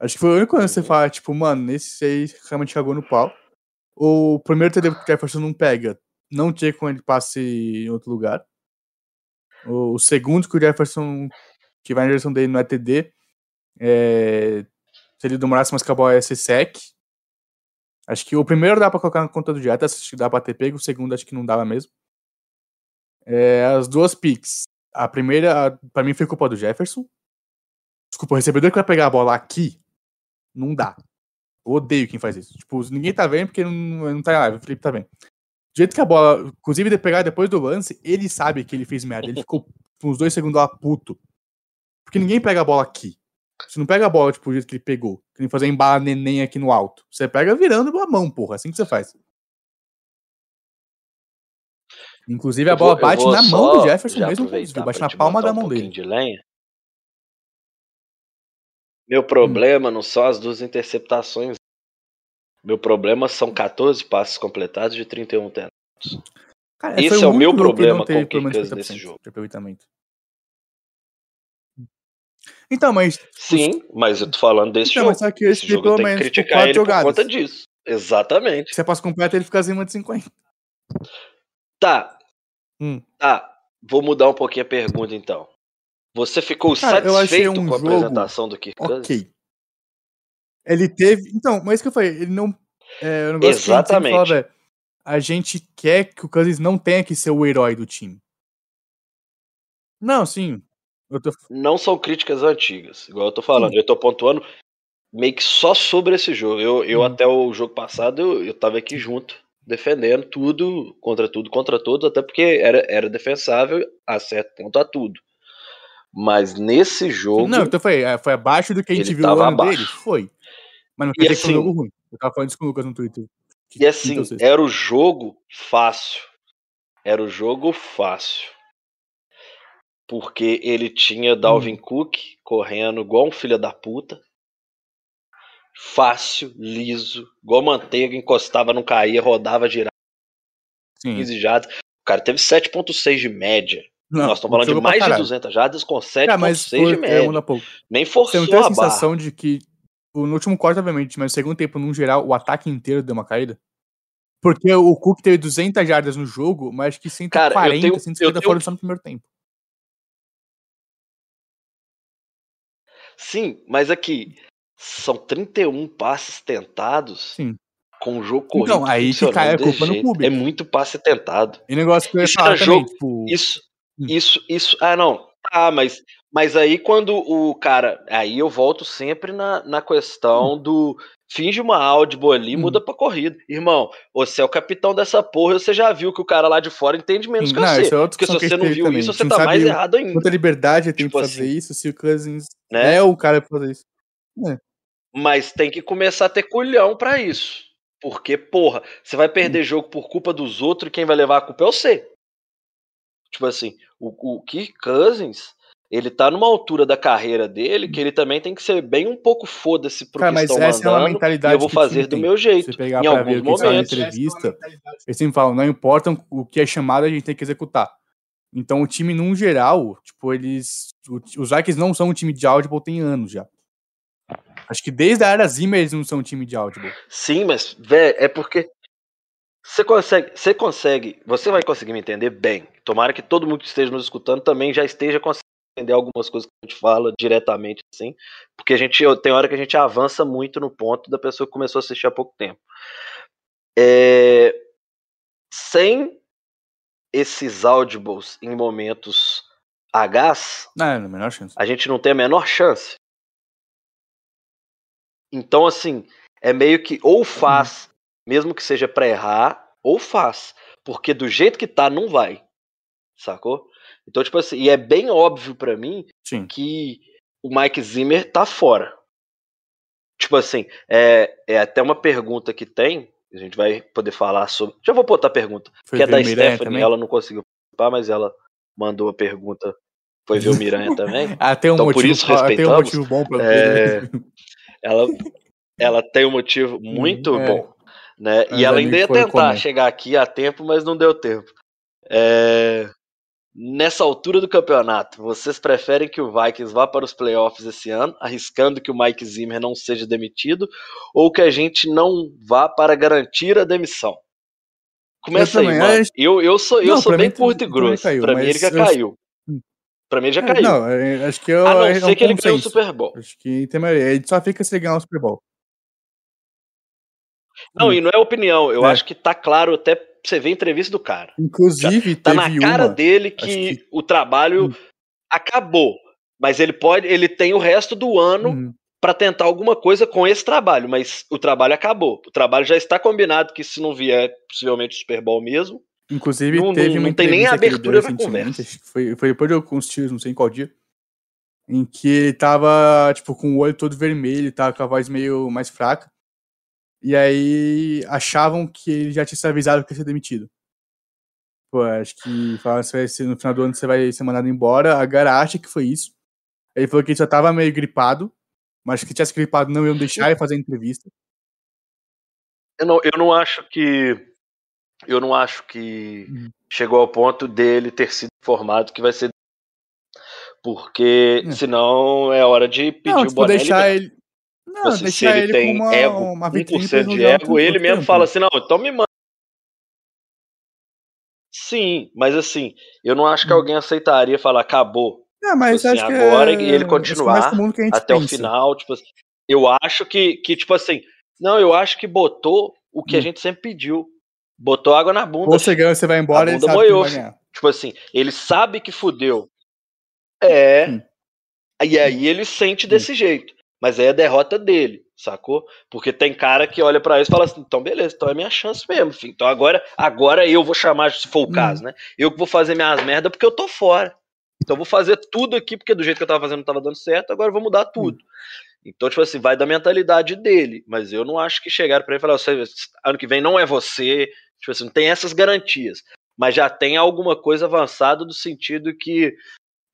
Speaker 4: Acho que foi o único lance que você fala, tipo, mano, esse aí realmente cagou no pau. O primeiro TD que o Jefferson não pega, não tinha como ele passe em outro lugar. O, o segundo que o Jefferson, que vai na direção dele, não é TD. É, se ele demorasse mais que a bola ser sec. Acho que o primeiro dá pra colocar na conta do dieta, acho que dá pra ter pego, o segundo acho que não dava mesmo. É, as duas picks. A primeira, a- pra mim, foi culpa do Jefferson. Desculpa, o recebedor que vai pegar a bola aqui, não dá. Eu odeio quem faz isso. Tipo, ninguém tá vendo porque não, não tá em live, o Felipe tá vendo. Do jeito que a bola, inclusive de pegar depois do lance, ele sabe que ele fez merda. Ele ficou uns dois segundos lá puto. Porque ninguém pega a bola aqui. Você não pega a bola, tipo, do jeito que ele pegou. Que nem fazer embala neném aqui no alto. Você pega virando a mão, porra. Assim que você faz. Inclusive a
Speaker 3: vou-
Speaker 4: bola bate na mão do Jefferson mesmo. Bate na palma da
Speaker 3: um
Speaker 4: mão
Speaker 3: pouquinho
Speaker 4: dele.
Speaker 3: de lenha.
Speaker 4: Hum.
Speaker 3: Meu problema não são as duas interceptações. Meu problema são 14 passes completados de 31 tentos.
Speaker 4: Cara,
Speaker 3: Esse é o meu problema com o
Speaker 4: 50%
Speaker 3: nesse jogo.
Speaker 4: de aproveitamento. Então, mas
Speaker 3: Sim, mas eu tô falando desse
Speaker 4: Então,
Speaker 3: jogo.
Speaker 4: mas só que
Speaker 3: Esse
Speaker 4: esse
Speaker 3: jogo
Speaker 4: pelo
Speaker 3: tenho que criticar ele por
Speaker 4: jogadas.
Speaker 3: conta disso. Exatamente.
Speaker 4: se a passe completa ele fica acima de 50.
Speaker 3: Tá.
Speaker 4: Hum.
Speaker 3: Tá. Vou mudar um pouquinho a pergunta então. Você ficou
Speaker 4: Cara,
Speaker 3: satisfeito
Speaker 4: um
Speaker 3: com a
Speaker 4: jogo
Speaker 3: apresentação do Kirk?
Speaker 4: Ok. Ele teve. Então, mas isso que eu falei, ele não. É, o negócio que a gente
Speaker 3: Exatamente.
Speaker 4: é, a gente quer que o Cousins não tenha que ser o herói do time. Não, sim. Eu tô...
Speaker 3: Não são críticas antigas, igual eu tô falando. Eu tô pontuando meio que só sobre esse jogo. Eu, eu
Speaker 4: Hum.
Speaker 3: até o jogo passado, eu, eu tava aqui junto, defendendo tudo, contra tudo, contra todos, até porque era, era defensável a certo ponto a tudo. Mas nesse jogo.
Speaker 4: Não, então foi, é, foi abaixo do que a gente viu no ano dele?
Speaker 3: abaixo.
Speaker 4: Foi. Mas não quer dizer que foi um
Speaker 3: assim-
Speaker 4: jogo ruim. Eu tava falando isso com o Lucas no Twitter.
Speaker 3: E assim, era o jogo fácil. Era o jogo fácil. Porque ele tinha Dalvin Cook correndo igual um filho da puta. Fácil, liso, igual manteiga, encostava, não caía, rodava, girava
Speaker 4: Sim.
Speaker 3: 15 jardas. O cara teve 7.6 de média.
Speaker 4: Não,
Speaker 3: Nós estamos falando de mais de
Speaker 4: caralho.
Speaker 3: 200 jardas com 7.6
Speaker 4: Cara, mas
Speaker 3: de
Speaker 4: é,
Speaker 3: média. Nem
Speaker 4: Você
Speaker 3: forçou
Speaker 4: não tem a
Speaker 3: a barra.
Speaker 4: sensação de que no último quarto, obviamente, mas no segundo tempo, no geral, o ataque inteiro deu uma caída? Porque o Cook teve 200 jardas no jogo, mas acho que 140,
Speaker 3: Cara, eu tenho-
Speaker 4: 150
Speaker 3: eu tenho-
Speaker 4: foram só no primeiro tempo.
Speaker 3: Sim, mas aqui são 31 passes tentados
Speaker 4: Sim.
Speaker 3: com o jogo corrido.
Speaker 4: Então, aí que cai a
Speaker 3: desse
Speaker 4: culpa no. Kubiak.
Speaker 3: É muito passe tentado.
Speaker 4: E negócio que eu ia
Speaker 3: Isso
Speaker 4: falar também,
Speaker 3: jogo-
Speaker 4: tipo.
Speaker 3: Isso,
Speaker 4: Hum.
Speaker 3: isso, isso. Ah, não. Ah, mas, mas aí quando o cara. Aí eu volto sempre na, na questão do. Finge uma audible ali,
Speaker 4: Hum.
Speaker 3: muda pra corrida. Irmão, você é o capitão dessa porra, você já viu que o cara lá de fora entende menos
Speaker 4: Sim,
Speaker 3: que
Speaker 4: não,
Speaker 3: você.
Speaker 4: é
Speaker 3: Porque se
Speaker 4: que
Speaker 3: você não viu
Speaker 4: também.
Speaker 3: isso, você tá mais errado ainda.
Speaker 4: Quanta liberdade tem
Speaker 3: Tipo
Speaker 4: pra fazer
Speaker 3: assim.
Speaker 4: isso se o Cousins
Speaker 3: Né?
Speaker 4: é o cara pra fazer isso.
Speaker 3: Mas tem que começar a ter culhão pra isso. Porque, porra, você vai
Speaker 4: Hum.
Speaker 3: perder jogo por culpa dos outros e quem vai levar a culpa é você. Tipo assim, o, o Kirk Cousins, ele tá numa altura da carreira dele que ele também tem que ser bem um pouco foda-se pro
Speaker 4: Cara,
Speaker 3: que
Speaker 4: mas
Speaker 3: estão
Speaker 4: essa é uma
Speaker 3: mandando
Speaker 4: mentalidade
Speaker 3: eu vou fazer do
Speaker 4: tem.
Speaker 3: meu jeito.
Speaker 4: você pegar
Speaker 3: Em
Speaker 4: pra
Speaker 3: alguns momentos.
Speaker 4: entrevista, eles sempre falam, não importa o que é chamado, a gente tem que executar. Então o time, num geral, tipo, eles. Os Vikings não são um time de audible tem anos já. Acho que desde a era Zimmer eles não são um time de audible.
Speaker 3: Sim, mas, velho, é porque você consegue, você consegue, você vai conseguir me entender bem. Tomara que todo mundo que esteja nos escutando também já esteja entender algumas coisas que a gente fala diretamente, assim, porque a gente tem hora que a gente avança muito no ponto da pessoa que começou a assistir há pouco tempo. É, sem esses audibles em momentos Hs,
Speaker 4: Não, é a
Speaker 3: a gente não tem a menor chance. Então, assim, é meio que ou faz, mesmo que seja pra errar, ou faz. Porque do jeito que tá, não vai. Sacou? Então, tipo assim, e é bem óbvio pra mim
Speaker 4: Sim.
Speaker 3: que o Mike Zimmer tá fora. Tipo assim, é, é até uma pergunta que tem, a gente vai poder falar sobre. Já vou botar a pergunta,
Speaker 4: Foi
Speaker 3: que é da
Speaker 4: Miranha
Speaker 3: Stephanie,
Speaker 4: também?
Speaker 3: ela não conseguiu participar, mas ela mandou a pergunta. Foi ver o Miranha (laughs) também.
Speaker 4: Ah, tem um
Speaker 3: Então, por
Speaker 4: motivo,
Speaker 3: isso,
Speaker 4: ah, tem um
Speaker 3: respeitamos.
Speaker 4: motivo bom pra
Speaker 3: É,
Speaker 4: ver.
Speaker 3: ela, ela tem um motivo muito
Speaker 4: é.
Speaker 3: bom. Né? E ela ainda ia tentar
Speaker 4: comé.
Speaker 3: chegar aqui a tempo, mas não deu tempo. É, Nessa altura do campeonato, vocês preferem que o Vikings vá para os playoffs esse ano, arriscando que o Mike Zimmer não seja demitido, ou que a gente não vá para garantir a demissão? Começa
Speaker 4: Eu
Speaker 3: aí, mano. Eu, eu sou, eu
Speaker 4: Não,
Speaker 3: sou bem
Speaker 4: mim
Speaker 3: curto e grosso.
Speaker 4: caiu,
Speaker 3: pra mim ele já
Speaker 4: eu-
Speaker 3: caiu. Pra mim ele já caiu.
Speaker 4: Não, é, acho que eu,
Speaker 3: a não
Speaker 4: é
Speaker 3: ser
Speaker 4: um
Speaker 3: que ele ganhe o. Super Bowl.
Speaker 4: Acho que tem maioria. Ele só fica se ganhar o Super Bowl.
Speaker 3: Não,
Speaker 4: Hum.
Speaker 3: e não é opinião. Eu
Speaker 4: É.
Speaker 3: acho que tá claro até você ver a entrevista do cara.
Speaker 4: Inclusive,
Speaker 3: Tá
Speaker 4: teve
Speaker 3: na cara
Speaker 4: uma.
Speaker 3: dele que,
Speaker 4: que-
Speaker 3: o trabalho
Speaker 4: Hum.
Speaker 3: acabou. Mas ele pode, ele tem o resto do ano
Speaker 4: Uhum.
Speaker 3: pra tentar alguma coisa com esse trabalho, mas o trabalho acabou. O trabalho já está combinado que se não vier, possivelmente o Super Bowl mesmo.
Speaker 4: Inclusive,
Speaker 3: Não-
Speaker 4: teve
Speaker 3: não- não tem nem abertura
Speaker 4: recentemente,
Speaker 3: conversa.
Speaker 4: foi, foi depois de alguns tiros, não sei em qual dia, em que ele tava, tipo, com o olho todo vermelho, tava com a voz meio mais fraca. E aí achavam que ele já tinha se avisado que ia ser demitido. Pô, acho que falaram que você vai ser- no final do ano você vai ser mandado embora. A Gara acha que foi isso. Ele falou que ele só tava meio gripado, mas que tivesse gripado não iam deixar ele fazer a entrevista.
Speaker 3: Eu não, eu não acho que. Eu não acho que
Speaker 4: Uhum.
Speaker 3: chegou ao ponto dele ter sido informado que vai ser. Porque
Speaker 4: É.
Speaker 3: senão é hora de pedir
Speaker 4: não,
Speaker 3: o boné
Speaker 4: deixar ele. Não,
Speaker 3: Assim, se ele
Speaker 4: ele
Speaker 3: tem
Speaker 4: uma,
Speaker 3: ego,
Speaker 4: uma vitrine pra
Speaker 3: 1% de ego, ele mesmo fala assim, não, então me manda. Sim, mas assim, eu não acho que
Speaker 4: Hum.
Speaker 3: alguém aceitaria falar, acabou,
Speaker 4: É, mas
Speaker 3: assim,
Speaker 4: acho
Speaker 3: agora ele
Speaker 4: que é mais
Speaker 3: continuar
Speaker 4: a
Speaker 3: até o
Speaker 4: pensa.
Speaker 3: final, tipo assim, eu acho que, que, tipo assim, não, eu acho que botou o que a
Speaker 4: Hum.
Speaker 3: gente sempre pediu. Botou água na bunda.
Speaker 4: Você ganha você vai embora
Speaker 3: A
Speaker 4: e ele sabe
Speaker 3: moiou. Tipo assim, ele sabe que fudeu. É.
Speaker 4: Hum.
Speaker 3: E aí ele sente desse jeito. Mas aí é a derrota dele, sacou? Porque tem cara que olha pra isso e fala assim: então beleza, então é minha chance mesmo, filho. Então agora, agora eu vou chamar, se for o
Speaker 4: Hum.
Speaker 3: caso, né? Eu que vou fazer minhas merda porque eu tô fora. Então eu vou fazer tudo aqui, porque do jeito que eu tava fazendo não tava dando certo, agora eu vou mudar tudo. Então, tipo assim, vai da mentalidade dele. Mas eu não acho que chegaram pra ele e falaram: "Você- ano que vem não é você. Tipo assim, não tem essas garantias. Mas já tem alguma coisa avançada do sentido que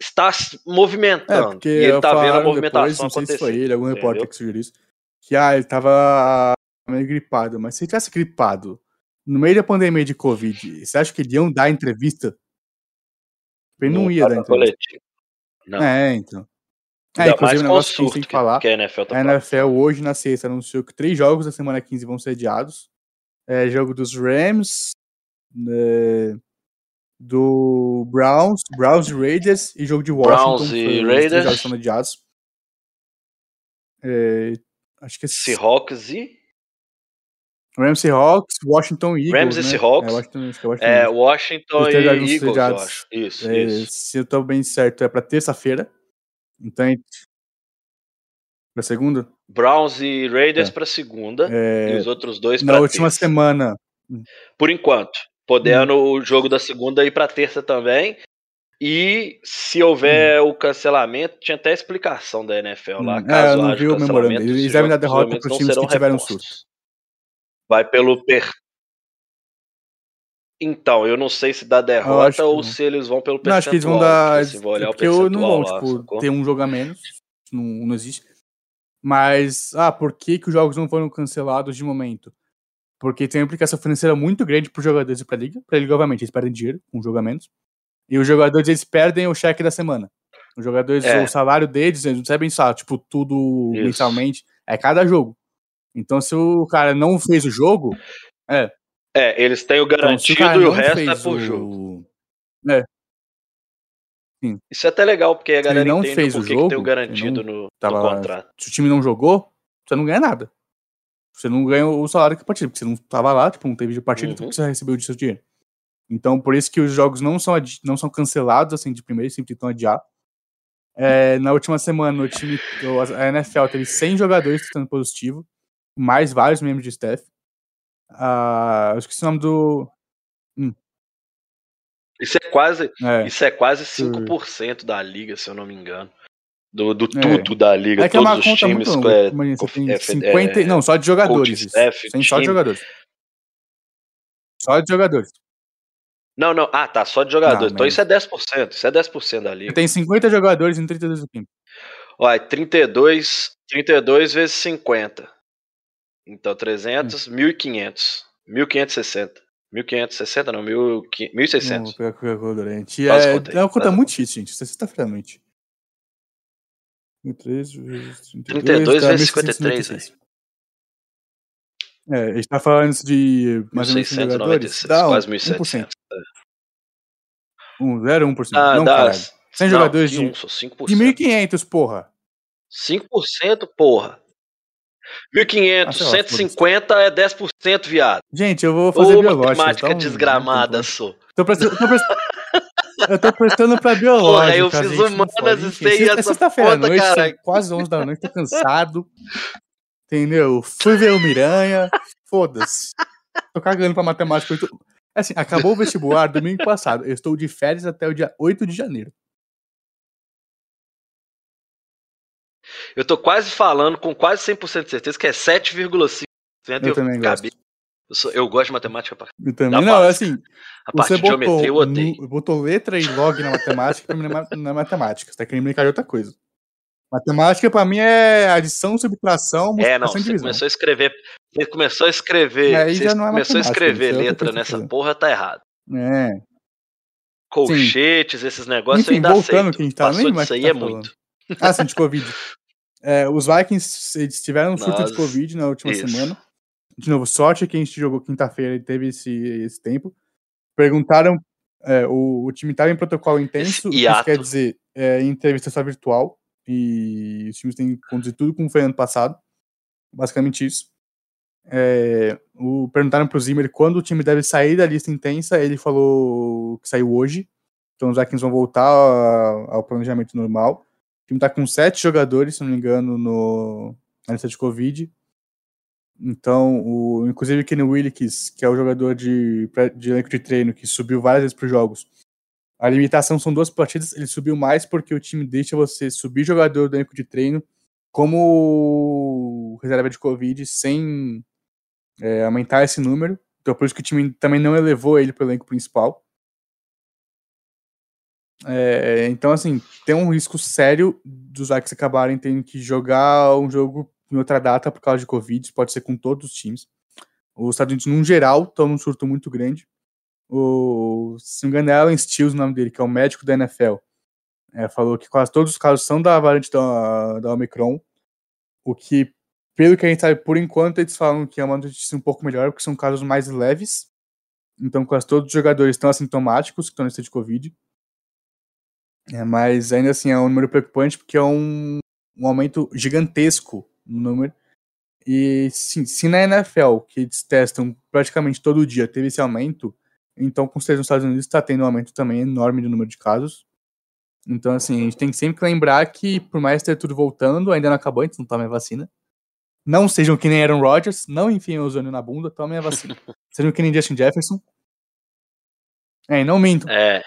Speaker 3: está se
Speaker 4: É,
Speaker 3: movimentando.
Speaker 4: porque
Speaker 3: e ele tá vendo a movimentação
Speaker 4: depois, não sei se foi ele, algum repórter
Speaker 3: entendeu?
Speaker 4: que sugeriu isso, que ah, ele tava meio gripado, mas se ele tivesse gripado no meio da pandemia de Covid, você acha que eles iam dar entrevista? Ele não, ia
Speaker 3: tá
Speaker 4: dar entrevista.
Speaker 3: Não.
Speaker 4: É, então. É,
Speaker 3: Ainda
Speaker 4: inclusive, um negócio que a gente
Speaker 3: surto
Speaker 4: tem que falar.
Speaker 3: que a NFL tá
Speaker 4: A. NFL hoje, na sexta, anunciou que três jogos da semana 15 vão ser adiados. É, jogo dos Rams, né, do Browns, Browns e Raiders e jogo de Washington.
Speaker 3: Browns e Raiders.
Speaker 4: adiados. É, acho que esse-
Speaker 3: Seahawks e.
Speaker 4: Rams Seahawks, Washington Eagles.
Speaker 3: Rams e
Speaker 4: né?
Speaker 3: Seahawks.
Speaker 4: É, Washington, acho que é Washington
Speaker 3: É. Washington e Eagles, eu acho. Isso,
Speaker 4: É,
Speaker 3: isso.
Speaker 4: se eu tô bem certo, é pra terça-feira. Então, a gente- pra segunda?
Speaker 3: Browns e Raiders
Speaker 4: É.
Speaker 3: pra segunda.
Speaker 4: É,
Speaker 3: E os outros dois
Speaker 4: na última
Speaker 3: terça.
Speaker 4: semana.
Speaker 3: Por enquanto. Podendo
Speaker 4: Hum.
Speaker 3: o jogo da segunda ir pra terça também. E se
Speaker 4: Hum.
Speaker 3: houver o cancelamento, tinha até explicação da NFL lá.
Speaker 4: Hum,
Speaker 3: Caso
Speaker 4: é, eu não vi o memorando. Eles devem dar derrota pros
Speaker 3: não
Speaker 4: times que tiveram surto.
Speaker 3: Vai pelo per. Então, eu não sei se dá derrota ou
Speaker 4: não.
Speaker 3: se eles vão pelo
Speaker 4: Não,
Speaker 3: percentual.
Speaker 4: acho que eles vão dar.
Speaker 3: porque assim, vou olhar
Speaker 4: é
Speaker 3: o
Speaker 4: porque eu não
Speaker 3: percentual lá,
Speaker 4: tipo,
Speaker 3: sacou?
Speaker 4: ter um jogo a menos. Não, não existe. Mas, ah, por que, que os jogos não foram cancelados de momento? Porque tem uma implicação financeira muito grande para os jogadores e para a liga. Para a liga, obviamente, eles perdem dinheiro com jogo a menos. E os jogadores, eles perdem o cheque da semana. Os jogadores,
Speaker 3: É.
Speaker 4: o salário deles, eles não recebem só, tipo, tudo
Speaker 3: Isso.
Speaker 4: mensalmente. É cada jogo. Então, se o cara não fez o jogo,
Speaker 3: É, eles têm o
Speaker 4: então,
Speaker 3: garantido
Speaker 4: o cara
Speaker 3: e o
Speaker 4: não
Speaker 3: resto é por
Speaker 4: o...
Speaker 3: jogo.
Speaker 4: É,
Speaker 3: Isso é até legal, porque a
Speaker 4: ele
Speaker 3: galera
Speaker 4: não
Speaker 3: entende
Speaker 4: fez o
Speaker 3: que, que tem o
Speaker 4: jogo,
Speaker 3: garantido
Speaker 4: ele
Speaker 3: no, no contrato.
Speaker 4: se o time não jogou, você não ganha nada. Você não ganha o salário que partida, porque você não tava lá, tipo, não teve de partida, então
Speaker 3: Uhum.
Speaker 4: você recebeu de seu dinheiro. Então, por isso que os jogos não são, não são cancelados, assim, de primeiro, sempre tentam adiar. É, na última semana, o time, o- a NFL teve 100 jogadores testando positivo, mais vários membros de staff. Ah, eu esqueci o nome do...
Speaker 3: Isso é quase,
Speaker 4: É,
Speaker 3: isso é quase
Speaker 4: Deixa eu ver.
Speaker 3: 5% da liga, se eu não me engano. Do, do
Speaker 4: É.
Speaker 3: tudo da liga,
Speaker 4: é que é
Speaker 3: todos
Speaker 4: uma
Speaker 3: os
Speaker 4: conta
Speaker 3: times.
Speaker 4: muito
Speaker 3: é.
Speaker 4: Imagina, você tem
Speaker 3: é,
Speaker 4: 50...
Speaker 3: é,
Speaker 4: não, só de jogadores.
Speaker 3: staff,
Speaker 4: Sem só de jogadores. Só de jogadores.
Speaker 3: Não, não. Ah, tá, só de jogadores.
Speaker 4: Não,
Speaker 3: então
Speaker 4: mas-
Speaker 3: isso é 10%. Isso é 10% da liga.
Speaker 4: Tem 50 jogadores em 32 equipes.
Speaker 3: Olha, 32, 32 vezes 50. Então, 300,
Speaker 4: Hum.
Speaker 3: 1.500. 1.560. 1.560 não, 1.500,
Speaker 4: Vou
Speaker 3: 1.600.
Speaker 4: pegar a calculadora. A gente
Speaker 3: Quase
Speaker 4: é, é uma conta
Speaker 3: quase.
Speaker 4: muito difícil, gente. É sexta-feira à noite. 33 vezes 32,
Speaker 3: 32
Speaker 4: dá
Speaker 3: vezes
Speaker 4: 1696.
Speaker 3: 53,
Speaker 4: É, a gente tá falando de mais ou menos 100 jogadores.
Speaker 3: 1.696,
Speaker 4: Dá um,
Speaker 3: quase
Speaker 4: 1%.
Speaker 3: 1.700.
Speaker 4: Um, 0,1%.
Speaker 3: Ah,
Speaker 4: não,
Speaker 3: dá.
Speaker 4: caralho. 100
Speaker 3: não,
Speaker 4: jogadores de,
Speaker 3: um, só 5%.
Speaker 4: de 1.500, porra.
Speaker 3: 5%, porra. 1.500,
Speaker 4: Ah, sei lá,
Speaker 3: 150 é 10%, viado.
Speaker 4: Gente, eu vou fazer
Speaker 3: Ô,
Speaker 4: biológica.
Speaker 3: matemática
Speaker 4: tá um-
Speaker 3: desgramada,
Speaker 4: um
Speaker 3: sou.
Speaker 4: Tô prestando, tô prestando, eu tô prestando pra biológica.
Speaker 3: Porra, eu fiz humanas e sei essa
Speaker 4: sexta-feira à noite,
Speaker 3: caralho.
Speaker 4: quase 11 da noite, tô cansado. Entendeu? Fui ver o Miranha. Foda-se. Tô cagando pra matemática. eu tô- Assim, acabou o vestibular domingo passado. Eu estou de férias até o dia 8 de janeiro.
Speaker 3: Eu tô quase falando com quase 100% de certeza que é 7,5%.
Speaker 4: Eu também gosto.
Speaker 3: Eu, sou- eu gosto de matemática. pra-
Speaker 4: Eu também. Não,
Speaker 3: básica.
Speaker 4: assim,
Speaker 3: A parte
Speaker 4: você
Speaker 3: de
Speaker 4: botou,
Speaker 3: geometria eu odeio.
Speaker 4: botou letra e log na matemática, pra mim não é não é matemática. Você tá querendo brincar de outra coisa. Matemática, pra mim, é adição, subtração,
Speaker 3: É, não,
Speaker 4: multiplicação e
Speaker 3: você
Speaker 4: divisão.
Speaker 3: começou a escrever. Você começou a escrever.
Speaker 4: Aí
Speaker 3: Você
Speaker 4: já não é
Speaker 3: começou a escrever
Speaker 4: é
Speaker 3: letra nessa porra, tá errado.
Speaker 4: É.
Speaker 3: Colchetes, esses negócios
Speaker 4: Enfim,
Speaker 3: eu ainda
Speaker 4: voltando
Speaker 3: aceito.
Speaker 4: que a gente tá-
Speaker 3: Passou
Speaker 4: nem
Speaker 3: disso aí
Speaker 4: tá
Speaker 3: é
Speaker 4: falando.
Speaker 3: muito.
Speaker 4: Ah, sim, de Covid. (laughs) É, os Vikings eles tiveram um surto de Covid na última
Speaker 3: isso.
Speaker 4: semana. De novo, sorte que a gente jogou quinta-feira e teve esse, esse tempo. Perguntaram, é, o, o time estava em protocolo intenso, o isso quer dizer é, entrevista só virtual. E os times têm que conduzir tudo como foi ano passado. Basicamente isso. É, o, perguntaram pro Zimmer quando o time deve sair da lista intensa. Ele falou que saiu hoje. Então os Vikings vão voltar ao planejamento normal. O time tá com sete jogadores, se não me engano, no, na lista de Covid. Então, o, inclusive o Kenny Willis, que é o jogador de, de elenco de treino, que subiu várias vezes para os jogos. A limitação são duas partidas, ele subiu mais porque o time deixa você subir jogador do elenco de treino como reserva de Covid sem é, aumentar esse número. Então, por isso que o time também não elevou ele para o elenco principal. É, então, assim, tem um risco sério dos Vikings acabarem tendo que jogar um jogo em outra data por causa de Covid. Pode ser com todos os times. Os Estados Unidos, num geral, estão num surto muito grande. O, se não me engano, é Alan Stills o nome dele, que é o médico da NFL. É, falou que quase todos os casos são da variante da, da Omicron. O que, pelo que a gente sabe, por enquanto, eles falam que é uma notícia um pouco melhor, porque são casos mais leves. Então, quase todos os jogadores estão assintomáticos, que estão na lista de Covid. É, mas ainda assim é um número preocupante porque é um, um aumento gigantesco número. E sim, se na NFL, que eles testam praticamente todo dia, teve esse aumento, então com certeza nos Estados Unidos está tendo um aumento também enorme de número de casos. Então, assim, a gente tem que sempre lembrar que, por mais ter tudo voltando, ainda não acabou, não toma a vacina. Não sejam que nem Aaron Rodgers, não enfiem o ozônio na bunda, tomem a vacina. (laughs) sejam que nem Justin Jefferson. É, e não mintam.
Speaker 3: É.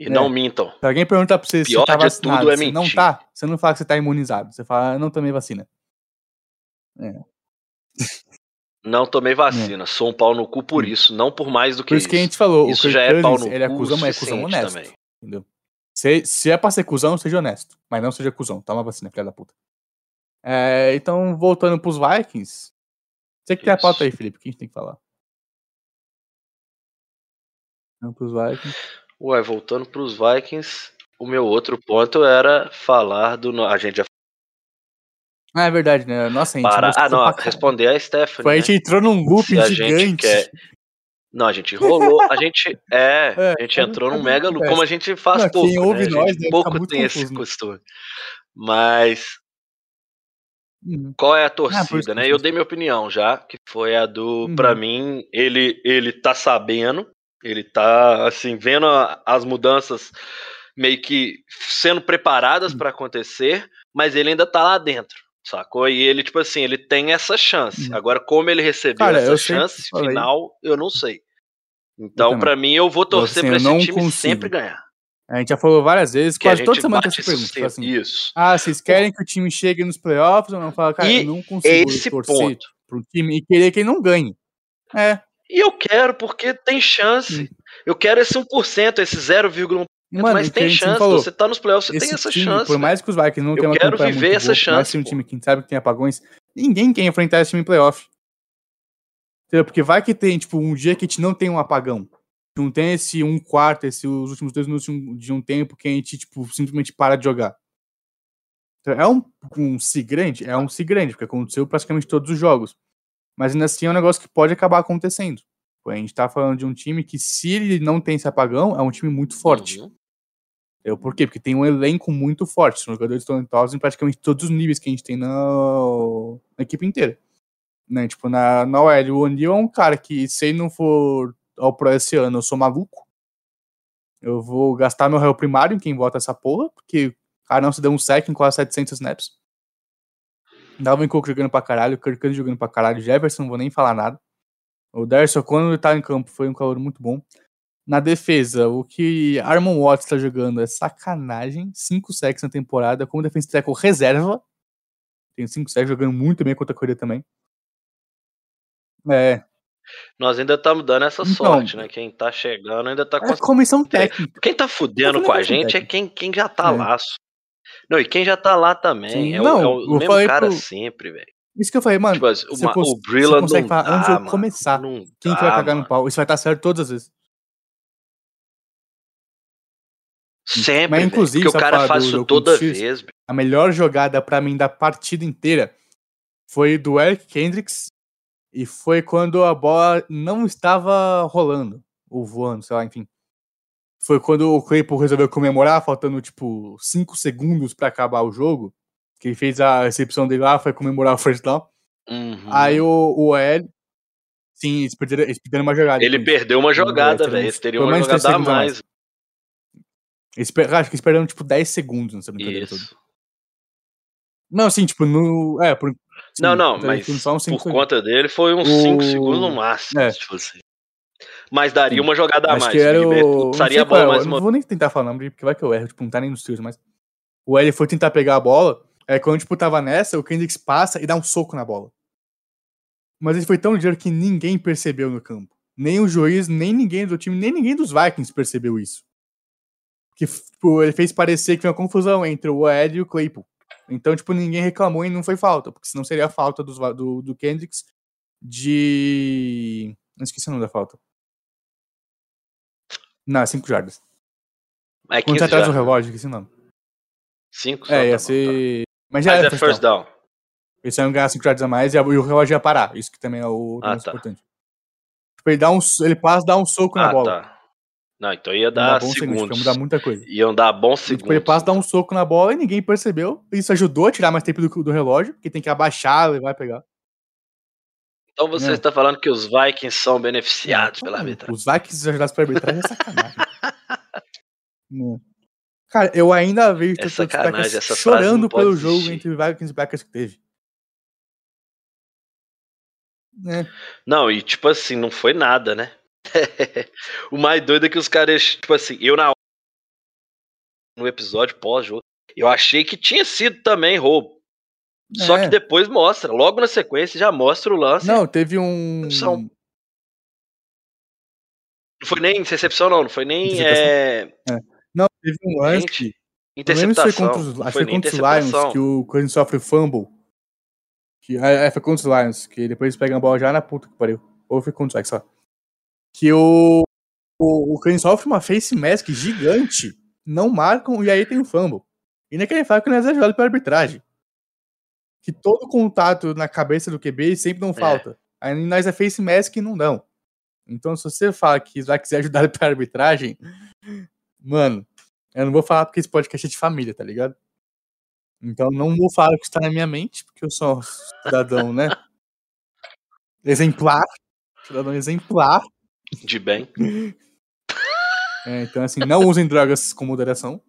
Speaker 3: E
Speaker 4: É.
Speaker 3: não mintam.
Speaker 4: Se alguém perguntar pra você se
Speaker 3: Pior
Speaker 4: tá
Speaker 3: de
Speaker 4: vacinado,
Speaker 3: tudo é
Speaker 4: você não tá, você não fala que você tá imunizado. Você fala, "Ah, não tomei vacina.
Speaker 3: Não tomei vacina. Sou um pau no cu por
Speaker 4: Hum.
Speaker 3: isso, não por mais do que
Speaker 4: Por isso
Speaker 3: isso.
Speaker 4: que a gente falou,
Speaker 3: Isso já é pau no
Speaker 4: ele é
Speaker 3: cu
Speaker 4: cuzão, mas é cuzão honesto.
Speaker 3: também.
Speaker 4: Entendeu? Se, se é pra ser cuzão, seja honesto. Mas não seja cuzão. Toma vacina, filha da puta. É, então, voltando pros Vikings. Você que tem a
Speaker 3: Isso.
Speaker 4: pauta aí, Felipe, o que a gente tem que falar? Vamos pros Vikings.
Speaker 3: Ué, voltando pros Vikings, o meu outro ponto era falar do. A gente já
Speaker 4: Ah, é verdade, né? Nossa, a gente.
Speaker 3: para. Ah, não, responder a Stephanie.
Speaker 4: Foi, a
Speaker 3: né?
Speaker 4: gente entrou num loop
Speaker 3: a gente
Speaker 4: gigante.
Speaker 3: quer- Não, a gente rolou, a gente. É, (laughs)
Speaker 4: É,
Speaker 3: a gente entrou
Speaker 4: é
Speaker 3: num
Speaker 4: que
Speaker 3: mega loop, como a gente faz
Speaker 4: Não,
Speaker 3: pouco.
Speaker 4: quem ouve
Speaker 3: né? A
Speaker 4: nós
Speaker 3: pouco tem esse
Speaker 4: confuso, né?
Speaker 3: costume. Mas
Speaker 4: Uhum.
Speaker 3: qual é a
Speaker 4: Ah,
Speaker 3: torcida,
Speaker 4: que
Speaker 3: né?
Speaker 4: eu
Speaker 3: dei minha opinião já, que foi a do.
Speaker 4: Uhum.
Speaker 3: Pra mim, ele, ele tá sabendo, ele tá, assim, vendo a- as mudanças meio que sendo preparadas
Speaker 4: Uhum.
Speaker 3: pra acontecer, mas ele ainda tá lá dentro. Sacou? E ele, tipo assim, ele tem essa chance.
Speaker 4: Uhum.
Speaker 3: Agora, como ele recebeu
Speaker 4: Cara,
Speaker 3: essa
Speaker 4: sempre
Speaker 3: chance final, eu não sei. Então,
Speaker 4: também.
Speaker 3: pra mim, eu vou torcer
Speaker 4: assim,
Speaker 3: pra esse
Speaker 4: não
Speaker 3: time
Speaker 4: consigo.
Speaker 3: sempre ganhar.
Speaker 4: A gente já falou várias vezes,
Speaker 3: Que
Speaker 4: quase toda semana tem essa pergunta. tipo assim,
Speaker 3: Isso.
Speaker 4: ah, vocês querem que o time chegue nos playoffs ou não? Fala, cara,
Speaker 3: E
Speaker 4: eu não consigo
Speaker 3: Esse
Speaker 4: torcer
Speaker 3: ponto.
Speaker 4: pro time e querer que ele não ganhe. É,
Speaker 3: E eu quero, porque tem chance. Eu quero esse 1%, esse 0,1%.
Speaker 4: Mano,
Speaker 3: mas tem chance.
Speaker 4: falou,
Speaker 3: Você tá nos playoffs, você tem essa
Speaker 4: time,
Speaker 3: chance.
Speaker 4: por mais que os Vikings não tenham uma
Speaker 3: quero viver
Speaker 4: muito
Speaker 3: essa
Speaker 4: boa, mais
Speaker 3: chance,
Speaker 4: que seja um time que sabe que tem apagões, ninguém quer enfrentar esse time em playoff. Entendeu? Porque vai que tem, tipo, um dia que a gente não tem um apagão. Não tem esse um quarto, esse, os últimos dois minutos de um, tempo que a gente, tipo, simplesmente para de jogar. Então, é um, um si grande? É um si grande, porque aconteceu praticamente todos os jogos. Mas ainda assim é um negócio que pode acabar acontecendo. A gente tá falando de um time que, se ele não tem esse apagão, é um time muito forte.
Speaker 3: Uhum.
Speaker 4: Eu, por quê? Porque tem um elenco muito forte. São jogadores talentosos em praticamente todos os níveis que a gente tem na, na equipe inteira. Né? Tipo, na, na OL, o O'Neal é um cara que, se ele não for ao Pro esse ano, eu sou maluco. Eu vou gastar meu réu primário em quem bota essa porra, porque o cara não se deu um sec em quase 700 snaps. Dalvin Cook jogando pra caralho, Kirk jogando pra caralho, Jefferson, não vou nem falar nada. O Derson, quando ele tá em campo, foi um calor muito bom. Na defesa, o que Armon Watts tá jogando é sacanagem. 5 sacks na temporada, como defensive tackle reserva. Tem 5 sacks jogando muito bem contra a corrida também. É,
Speaker 3: Nós ainda estamos dando essa
Speaker 4: Então,
Speaker 3: sorte, né? Quem tá chegando ainda tá
Speaker 4: é
Speaker 3: conseguindo.
Speaker 4: comissão técnica.
Speaker 3: Quem tá fudendo com a gente é
Speaker 4: técnico.
Speaker 3: quem, quem já tá
Speaker 4: É.
Speaker 3: lá. Não, e quem já tá lá também.
Speaker 4: Sim,
Speaker 3: é, o-
Speaker 4: não,
Speaker 3: é o, mesmo cara
Speaker 4: pro-
Speaker 3: sempre, velho.
Speaker 4: Isso que eu falei, mano.
Speaker 3: Tipo
Speaker 4: você
Speaker 3: uma-
Speaker 4: cons-
Speaker 3: o Brilla não
Speaker 4: falar
Speaker 3: dá,
Speaker 4: antes de eu começar. Quem que vai cagar no
Speaker 3: mano.
Speaker 4: pau? Isso vai estar certo todas as vezes.
Speaker 3: Sempre,
Speaker 4: Mas,
Speaker 3: velho,
Speaker 4: inclusive,
Speaker 3: porque o cara faz isso toda
Speaker 4: Chiefs?
Speaker 3: vez.
Speaker 4: A melhor jogada pra mim da partida inteira foi do Eric Kendricks e foi quando a bola não estava rolando ou voando, sei lá, enfim. Foi quando o Claypool resolveu comemorar, faltando tipo 5 segundos pra acabar o jogo. Que ele fez a recepção dele lá, foi comemorar o first down.
Speaker 3: Uhum.
Speaker 4: Aí o, o L. Sim, eles perderam, eles perderam uma jogada.
Speaker 3: Ele
Speaker 4: isso.
Speaker 3: perdeu uma jogada, velho. Eles teriam uma jogada a
Speaker 4: mais.
Speaker 3: mais.
Speaker 4: Eles, per- acho que perderam tipo 10 segundos nessa brincadeira toda.
Speaker 3: Isso.
Speaker 4: Não, assim, tipo, no. É, por. sim,
Speaker 3: Não, não, mas
Speaker 4: cinco
Speaker 3: por
Speaker 4: segundos.
Speaker 3: conta dele foi uns
Speaker 4: O-
Speaker 3: 5 segundos no máximo.
Speaker 4: É.
Speaker 3: Tipo assim. Mas daria
Speaker 4: Sim.
Speaker 3: uma jogada a mais.
Speaker 4: que era o.
Speaker 3: Estaria bom
Speaker 4: é,
Speaker 3: mais
Speaker 4: eu
Speaker 3: uma
Speaker 4: Não vou nem tentar falar, porque vai que eu erro, tipo, não tá nem nos tiros, mas. O L foi tentar pegar a bola, aí quando, tipo, tava nessa, o Kendricks passa e dá um soco na bola. Mas ele foi tão ligeiro que ninguém percebeu no campo. Nem o juiz, nem ninguém do time, nem ninguém dos Vikings percebeu isso. Que tipo, ele fez parecer que foi uma confusão entre o Ed e o Claypool. Então, tipo, ninguém reclamou e não foi falta, porque senão seria falta dos, va- do, do Kendricks de. Não esqueci o nome da falta. Não, 5 jardas.
Speaker 3: É
Speaker 4: Quando
Speaker 3: 15
Speaker 4: você atrás do relógio, esqueci o nome.
Speaker 3: 5
Speaker 4: É, ia ser. Mas já
Speaker 3: Mas
Speaker 4: era
Speaker 3: é first down.
Speaker 4: Eles iam ganhar 5 jardas a mais e, a- o relógio ia parar. Isso que também é o
Speaker 3: Ah,
Speaker 4: mais
Speaker 3: tá.
Speaker 4: importante. Tipo, ele, dá um, ele passa, dá um soco na
Speaker 3: Ah,
Speaker 4: bola.
Speaker 3: tá. Não, então ia
Speaker 4: Não dá
Speaker 3: dar
Speaker 4: bons segundos,
Speaker 3: segundos.
Speaker 4: porque muda muita coisa.
Speaker 3: Iam dar bons
Speaker 4: E,
Speaker 3: segundos.
Speaker 4: tipo, ele passa, dá um soco na bola e ninguém percebeu. Isso ajudou a tirar mais tempo do, do relógio, porque tem que abaixar, e pegar.
Speaker 3: Então você
Speaker 4: Não.
Speaker 3: está falando que os Vikings são beneficiados pela arbitragem.
Speaker 4: Os Vikings ajudados pela arbitragem é sacanagem. Não. (laughs) Cara, eu ainda vejo
Speaker 3: É sacanagem, essa
Speaker 4: chorando pelo jogo
Speaker 3: existir.
Speaker 4: entre Vikings e Packers que teve. É.
Speaker 3: Não, e tipo assim, não foi nada, né? (laughs) o mais doido é que os caras, tipo assim, eu na no episódio pós-jogo, eu achei que tinha sido também roubo. Só
Speaker 4: É.
Speaker 3: que depois mostra, logo na sequência já mostra o lance.
Speaker 4: Não, teve um.
Speaker 3: Recepção. Não foi nem recepção, não, não foi nem
Speaker 4: Interceptação.
Speaker 3: é,
Speaker 4: Não, teve um lance.
Speaker 3: Gente,
Speaker 4: se foi
Speaker 3: interceptação.
Speaker 4: contra os, acho que
Speaker 3: foi
Speaker 4: contra os Lions
Speaker 3: interceptação.
Speaker 4: que o Cousins sofre fumble. Que, é, é, foi contra os Lions, que depois eles pegam a bola já na puta que pariu. Ou foi contra os Vikings, só. Que o, o, o Cousins sofre uma face mask gigante, não marcam e aí tem o fumble. E nem querem falar que não é ajudado pela arbitragem. Que todo contato na cabeça do QB sempre não falta. Aí nós é face mask e não dão. Então se você fala que vai quiser ajudar pela arbitragem, mano, eu não vou falar porque esse podcast é de família, tá ligado? Então não vou falar o que está na minha mente, porque eu sou um cidadão, né? (laughs) Exemplar. Cidadão exemplar.
Speaker 3: De bem. (laughs)
Speaker 4: É, então, assim, não usem drogas com moderação.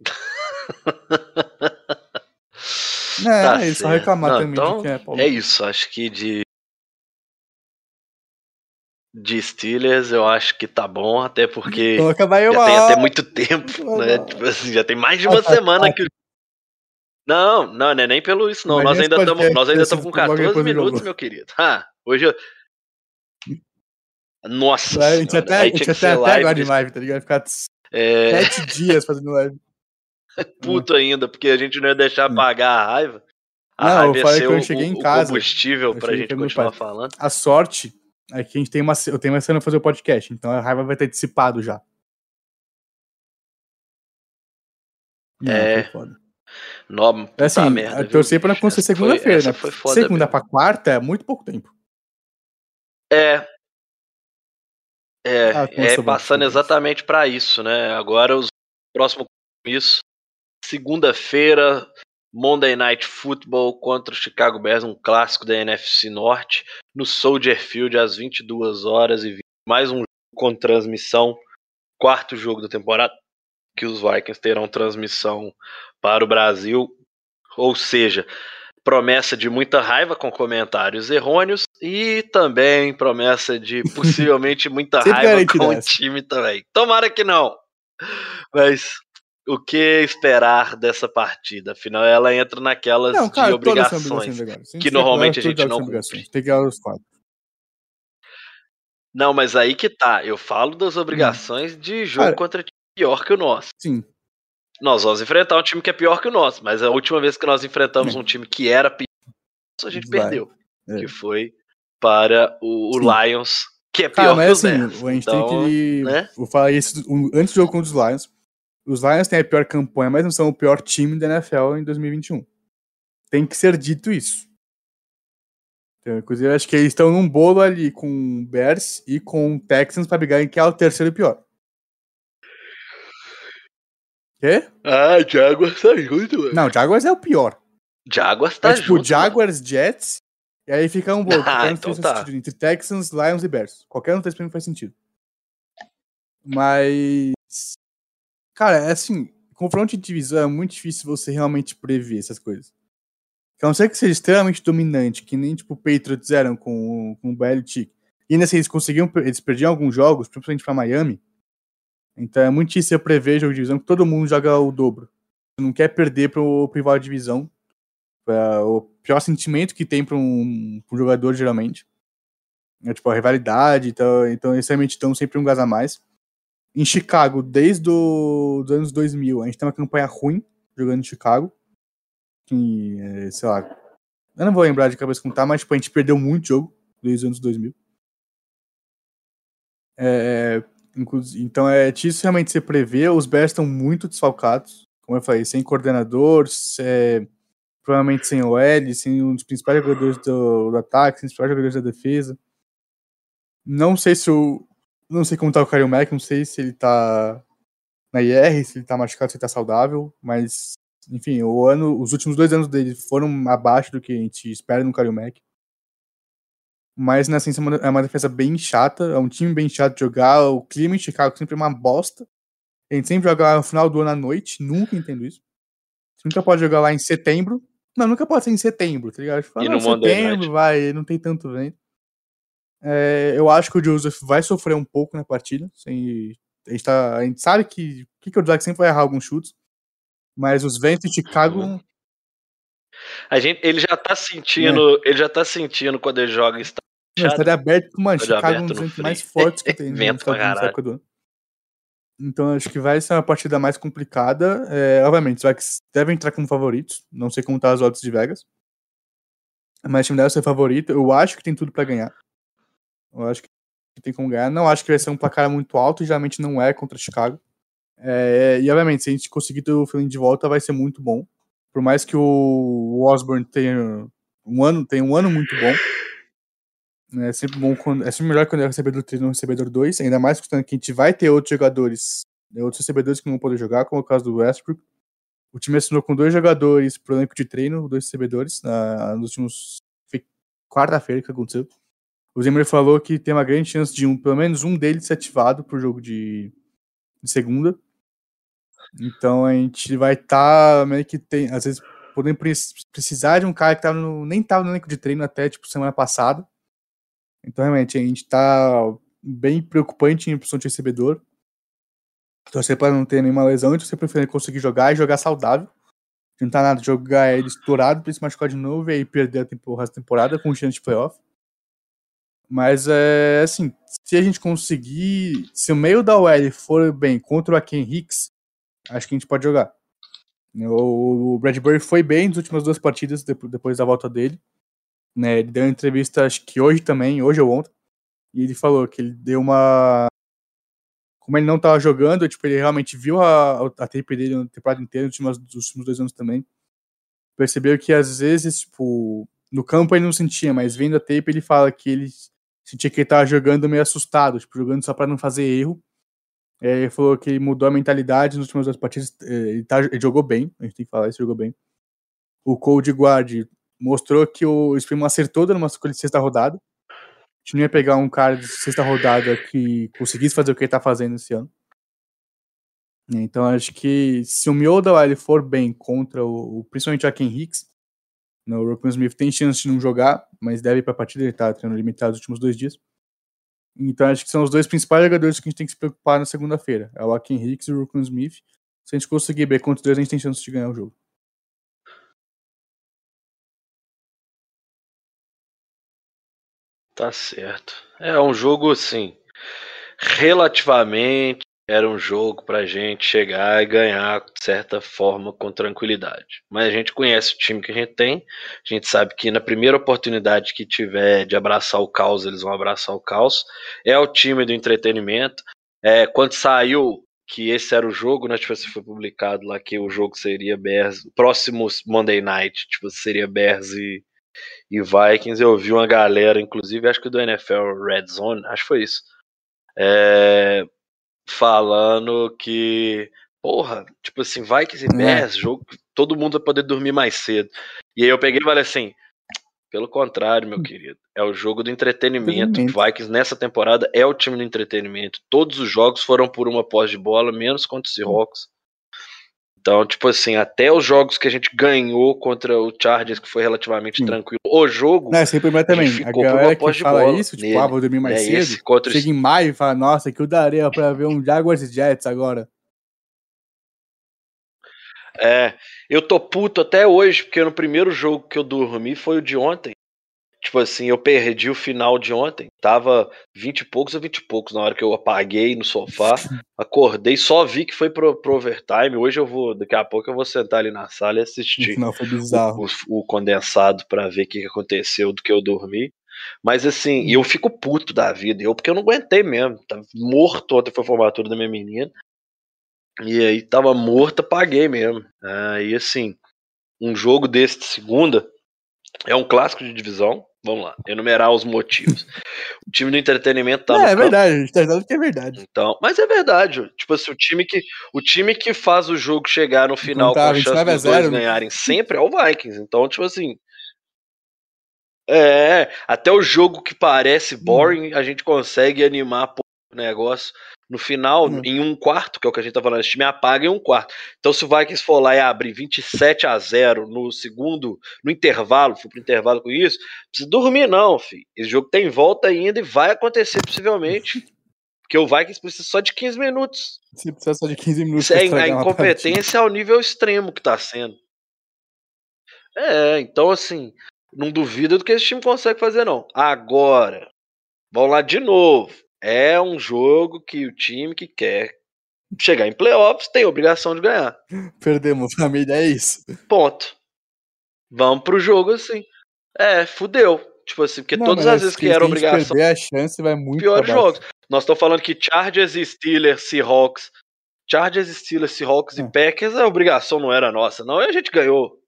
Speaker 4: (laughs) É,
Speaker 3: Tá
Speaker 4: é só reclamar
Speaker 3: Não,
Speaker 4: também
Speaker 3: então,
Speaker 4: de é Paulo.
Speaker 3: É isso, acho que de. De Steelers eu acho que tá bom, até porque
Speaker 4: Então
Speaker 3: já tem até muito tempo, né? Tipo assim, já tem mais de uma
Speaker 4: Ah, (laughs)
Speaker 3: semana
Speaker 4: tá.
Speaker 3: que. o- Não, não, não é nem pelo isso, não. Nós ainda estamos
Speaker 4: podcast
Speaker 3: nós ainda estamos com
Speaker 4: sido logo
Speaker 3: 14
Speaker 4: depois do
Speaker 3: minutos, meu querido. (laughs) Ah, hoje eu. Nossa,
Speaker 4: A gente
Speaker 3: senhora,
Speaker 4: até, a gente até, até
Speaker 3: live
Speaker 4: agora de live, tá ligado? Ficar
Speaker 3: é,
Speaker 4: sete (laughs) dias fazendo live.
Speaker 3: puto ainda, porque a gente não ia deixar
Speaker 4: Hum.
Speaker 3: apagar a raiva. A
Speaker 4: Não, eu
Speaker 3: raiva ia
Speaker 4: falei que eu
Speaker 3: o-
Speaker 4: cheguei em
Speaker 3: o,
Speaker 4: casa.
Speaker 3: combustível
Speaker 4: Eu
Speaker 3: pra gente
Speaker 4: meu
Speaker 3: continuar falando.
Speaker 4: A sorte é que a gente tem uma. Eu tenho uma semana pra fazer o podcast, então a raiva vai ter dissipado já. Não,
Speaker 3: É,
Speaker 4: foda.
Speaker 3: No, puta
Speaker 4: É assim,
Speaker 3: merda,
Speaker 4: torci pra acontecer
Speaker 3: foi-
Speaker 4: segunda-feira, né?
Speaker 3: foi foda
Speaker 4: Segunda
Speaker 3: mesmo.
Speaker 4: pra quarta é muito pouco tempo.
Speaker 3: É,
Speaker 4: Ah,
Speaker 3: é,
Speaker 4: você vai
Speaker 3: passando
Speaker 4: isso?
Speaker 3: exatamente para isso, né? Agora os próximo compromisso, segunda-feira, Monday Night Football contra o Chicago Bears, um clássico da NFC Norte, no Soldier Field às 22 horas e 20. mais um jogo com transmissão, quarto jogo da temporada que os Vikings terão transmissão para o Brasil, ou seja, promessa de muita raiva com comentários errôneos e também promessa de (laughs) possivelmente muita raiva com o time também. Tomara que não. Mas o que esperar dessa partida? Afinal, ela entra naquelas
Speaker 4: Não, cara,
Speaker 3: de obrigações. que normalmente a gente não cumpre.
Speaker 4: Tem que os quatro.
Speaker 3: Não, mas aí que tá. Eu falo das obrigações de jogo
Speaker 4: Cara,
Speaker 3: contra pior que o nosso.
Speaker 4: Sim.
Speaker 3: Nós vamos enfrentar um time que é pior que o nosso, mas a última vez que nós enfrentamos um time que era pior, a gente
Speaker 4: Vai.
Speaker 3: perdeu.
Speaker 4: É.
Speaker 3: Que foi para o, o. Lions, que é pior
Speaker 4: Cara,
Speaker 3: que
Speaker 4: mas
Speaker 3: os
Speaker 4: assim,
Speaker 3: Bears.
Speaker 4: a gente
Speaker 3: Então,
Speaker 4: tem que.
Speaker 3: né?
Speaker 4: Vou falar isso antes do jogo contra os Lions. Os Lions têm a pior campanha, mas não são o pior time da NFL em 2021. Tem que ser dito isso. Então, inclusive, eu acho que eles estão num bolo ali com Bears e com Texans pra brigar em quem é o terceiro pior. Quê?
Speaker 3: Ah, Jaguars tá junto, mano.
Speaker 4: Não, Jaguars é o pior.
Speaker 3: Jaguars tá
Speaker 4: é tipo
Speaker 3: junto.
Speaker 4: Jaguars, Jets, e aí fica um bolo. (laughs)
Speaker 3: Ah, então
Speaker 4: faz
Speaker 3: tá.
Speaker 4: sentido entre Texans, Lions e Bears. Qualquer um desses pra mim faz sentido. Mas. Cara, é assim, confronto de divisão é muito difícil você realmente prever essas coisas. A não ser que seja extremamente dominante, que nem tipo o Patriots eram com, com o Belichick. E ainda assim, eles conseguiam, eles perdiam alguns jogos, principalmente pra Miami. Então é muito difícil prever jogo de divisão, porque todo mundo joga o dobro. Você não quer perder pro rival de divisão. É o pior sentimento que tem pra um, um jogador, geralmente. É tipo a rivalidade, então, então eles realmente estão sempre um gás a mais. Em Chicago, desde os anos 2000, a gente tem uma campanha ruim jogando em Chicago. Que, é, sei lá, eu não vou lembrar de cabeça contar, mas tipo, a gente perdeu muito jogo desde os anos 2000. É, então é difícil realmente você prever. Os Bears estão muito desfalcados, como eu falei, sem coordenador, é, provavelmente sem OL, sem um dos principais jogadores do, do ataque, sem os principais jogadores da defesa. Não sei se o. Não sei como tá o Kyle Mack, não sei se ele tá na IR, se ele tá machucado, se ele tá saudável, mas enfim, o ano, os últimos dois anos dele foram abaixo do que a gente espera no Kalil Mack. Mas na ciência é uma defesa bem chata, é um time bem chato de jogar. O clima em Chicago sempre é uma bosta. A gente sempre joga lá no final do ano à noite, nunca entendo isso. Você nunca pode jogar lá em setembro. Não, nunca pode ser em setembro, tá ligado? Fala,
Speaker 3: E no
Speaker 4: ah,
Speaker 3: Monday
Speaker 4: setembro, vai, não tem tanto vento. É, eu acho que o Joseph vai sofrer um pouco na partida. Sem, a, gente tá, a gente sabe que, que, que o Jack sempre vai errar alguns chutes. Mas os ventos de Chicago.
Speaker 3: Uhum. A gente, ele já tá sentindo, ele já tá sentindo quando ele joga estádio
Speaker 4: Não, estaria aberto com uma
Speaker 3: Estaria
Speaker 4: Chicago um
Speaker 3: aberto
Speaker 4: dos
Speaker 3: no frio.
Speaker 4: mais fortes que tem
Speaker 3: Vento
Speaker 4: nos Estados Unidos do ano. Então acho que vai ser uma partida mais complicada. É, obviamente, os Vikings devem entrar como favoritos. Não sei como tá as odds de Vegas. Mas o time deve ser favorito. Eu acho que tem tudo pra ganhar. Eu acho que tem como ganhar. Não acho que vai ser um placar muito alto. Geralmente não é contra Chicago. É, e obviamente, se a gente conseguir ter o feeling de volta, vai ser muito bom. Por mais que o Osborne tenha um ano, tenha um ano muito bom. É sempre bom quando. É sempre melhor quando é recebedor 3 no recebedor 2, ainda mais considerando que a gente vai ter outros jogadores, né, outros recebedores que não vão poder jogar, como é o caso do Westbrook. O time assinou com dois jogadores pro elenco de treino, dois recebedores, na, nos últimos. Quarta-feira que aconteceu. O Zimmer falou que tem uma grande chance de um, pelo menos um deles ser ativado pro jogo de, de segunda. Então a gente vai estar meio que tem, às vezes, podendo pre- precisar de um cara que tava no, nem tava no elenco de treino até tipo semana passada. Então realmente a gente tá bem preocupante em posição de recebedor. Torcer para não ter nenhuma lesão e para ele conseguir jogar e jogar saudável. Não tá nada jogar ele estourado, ele se machucar de novo e aí perder a tempo- o resto da temporada com chance de playoff. Mas é assim, se a gente conseguir, se o meio da OL for bem contra o Aken Hicks, acho que a gente pode jogar. O Bradbury foi bem nas últimas duas partidas depo- depois da volta dele. Né, ele deu uma entrevista, acho que hoje também, hoje ou ontem, e ele falou que ele deu uma. Como ele não tava jogando, tipo, ele realmente viu a, a tape dele na temporada inteira, nos últimos, nos últimos dois anos também. Percebeu que às vezes, tipo, no campo ele não sentia, mas vendo a tape ele fala que ele sentia que ele tava jogando meio assustado, tipo, jogando só pra não fazer erro. É, ele falou que ele mudou a mentalidade nas últimas duas partidas. é, Ele, tá- ele jogou bem, a gente tem que falar isso, jogou bem. O Cold Guard mostrou que o Spring acertou dando uma escolha de sexta rodada. A gente não ia pegar um cara de sexta rodada que conseguisse fazer o que ele tá fazendo esse ano. Então acho que se o Mioda ele for bem contra o, principalmente o Aken Hicks, né, o Rokon Smith tem chance de não jogar, mas deve ir pra partida, ele tá treinando limitado nos últimos dois dias. Então acho que são os dois principais jogadores que a gente tem que se preocupar na segunda-feira. É o Aken Hicks e o Rokon Smith. Se a gente conseguir ver contra os dois, a gente tem chance de ganhar o jogo.
Speaker 3: Tá certo. É um jogo assim, relativamente era um jogo pra gente chegar e ganhar de certa forma com tranquilidade. Mas a gente conhece o time que a gente tem, a gente sabe que na primeira oportunidade que tiver de abraçar o caos, eles vão abraçar o caos. É o time do entretenimento. É, quando saiu que esse era o jogo, né? Tipo assim, foi publicado lá que o jogo seria Bears, próximo Monday Night, tipo, seria Bears e, e Vikings. Eu vi uma galera, inclusive, acho que do NFL Red Zone, acho que foi isso, é, falando que, porra, tipo assim, Vikings e
Speaker 4: É.
Speaker 3: Bears, jogo, todo mundo vai poder dormir mais cedo. E aí eu peguei e falei assim, pelo contrário, meu querido, é o jogo do entretenimento. Vikings nessa temporada é o time do entretenimento. Todos os jogos foram por uma posse de bola, menos contra o Seahawks. Então, tipo assim, até os jogos que a gente ganhou contra o Chargers, que foi relativamente
Speaker 4: Sim.
Speaker 3: tranquilo, o jogo
Speaker 4: Não, sempre lembrar também. A galera que fala isso, tipo,
Speaker 3: nele,
Speaker 4: ah, vou dormir mais
Speaker 3: né,
Speaker 4: cedo.
Speaker 3: esse contra
Speaker 4: Chega em maio e fala, nossa, que eu daria pra ver um Jaguars e Jets agora.
Speaker 3: É, eu tô puto até hoje, porque no primeiro jogo que eu dormi foi o de ontem. Tipo assim, eu perdi o final de ontem. Tava 20 e poucos a 20 e poucos na hora que eu apaguei no sofá. (laughs) Acordei, só vi que foi pro, pro overtime. Hoje eu vou, daqui a pouco eu vou sentar ali na sala e assistir
Speaker 4: final foi bizarro.
Speaker 3: o, o- o condensado pra ver o que, aconteceu do que eu dormi. Mas assim, e eu fico puto da vida. Eu, porque eu não aguentei mesmo. Tava morto ontem foi a formatura da minha menina. E aí tava morto, apaguei mesmo. Aí assim, um jogo desse de segunda, É um clássico de divisão. Vamos lá, enumerar os motivos. o time do entretenimento tá
Speaker 4: é, é verdade, a gente tá dizendo que é verdade.
Speaker 3: Então, mas é verdade. Tipo assim, o time que, o time que faz o jogo chegar no final
Speaker 4: tá
Speaker 3: com a chance
Speaker 4: 29 a
Speaker 3: dos dois
Speaker 4: 0,
Speaker 3: ganharem sempre é o Vikings. Então, tipo assim. É, até o jogo que parece boring, a gente consegue animar negócio. No final,
Speaker 4: Hum.
Speaker 3: em um quarto, que é o que a gente tá falando, esse time apaga em um quarto. Então, se o Vikings for lá e abrir 27 a 0 no segundo, no intervalo, for pro intervalo com isso, não precisa dormir, não, filho. Esse jogo tem volta ainda e vai acontecer possivelmente. (laughs) Porque o Vikings precisa só de 15 minutos.
Speaker 4: Precisa só de 15 minutos
Speaker 3: é a
Speaker 4: partida.
Speaker 3: incompetência ao nível extremo que tá sendo. É, então assim, não duvida do que esse time consegue fazer, não. Agora, vamos lá de novo. É um jogo que o time que quer chegar em playoffs tem obrigação de ganhar. (laughs)
Speaker 4: Perdemos, família, é isso.
Speaker 3: Ponto. Vamos pro jogo assim. É, fudeu. Tipo assim, porque
Speaker 4: Não,
Speaker 3: todas as vezes que era obrigação,
Speaker 4: perder a chance vai muito baixo.
Speaker 3: jogos. Nós estamos falando que Chargers e Steelers, Seahawks, Chargers, Steelers, Seahawks
Speaker 4: É.
Speaker 3: e Packers, a obrigação não era nossa, não, e a gente ganhou.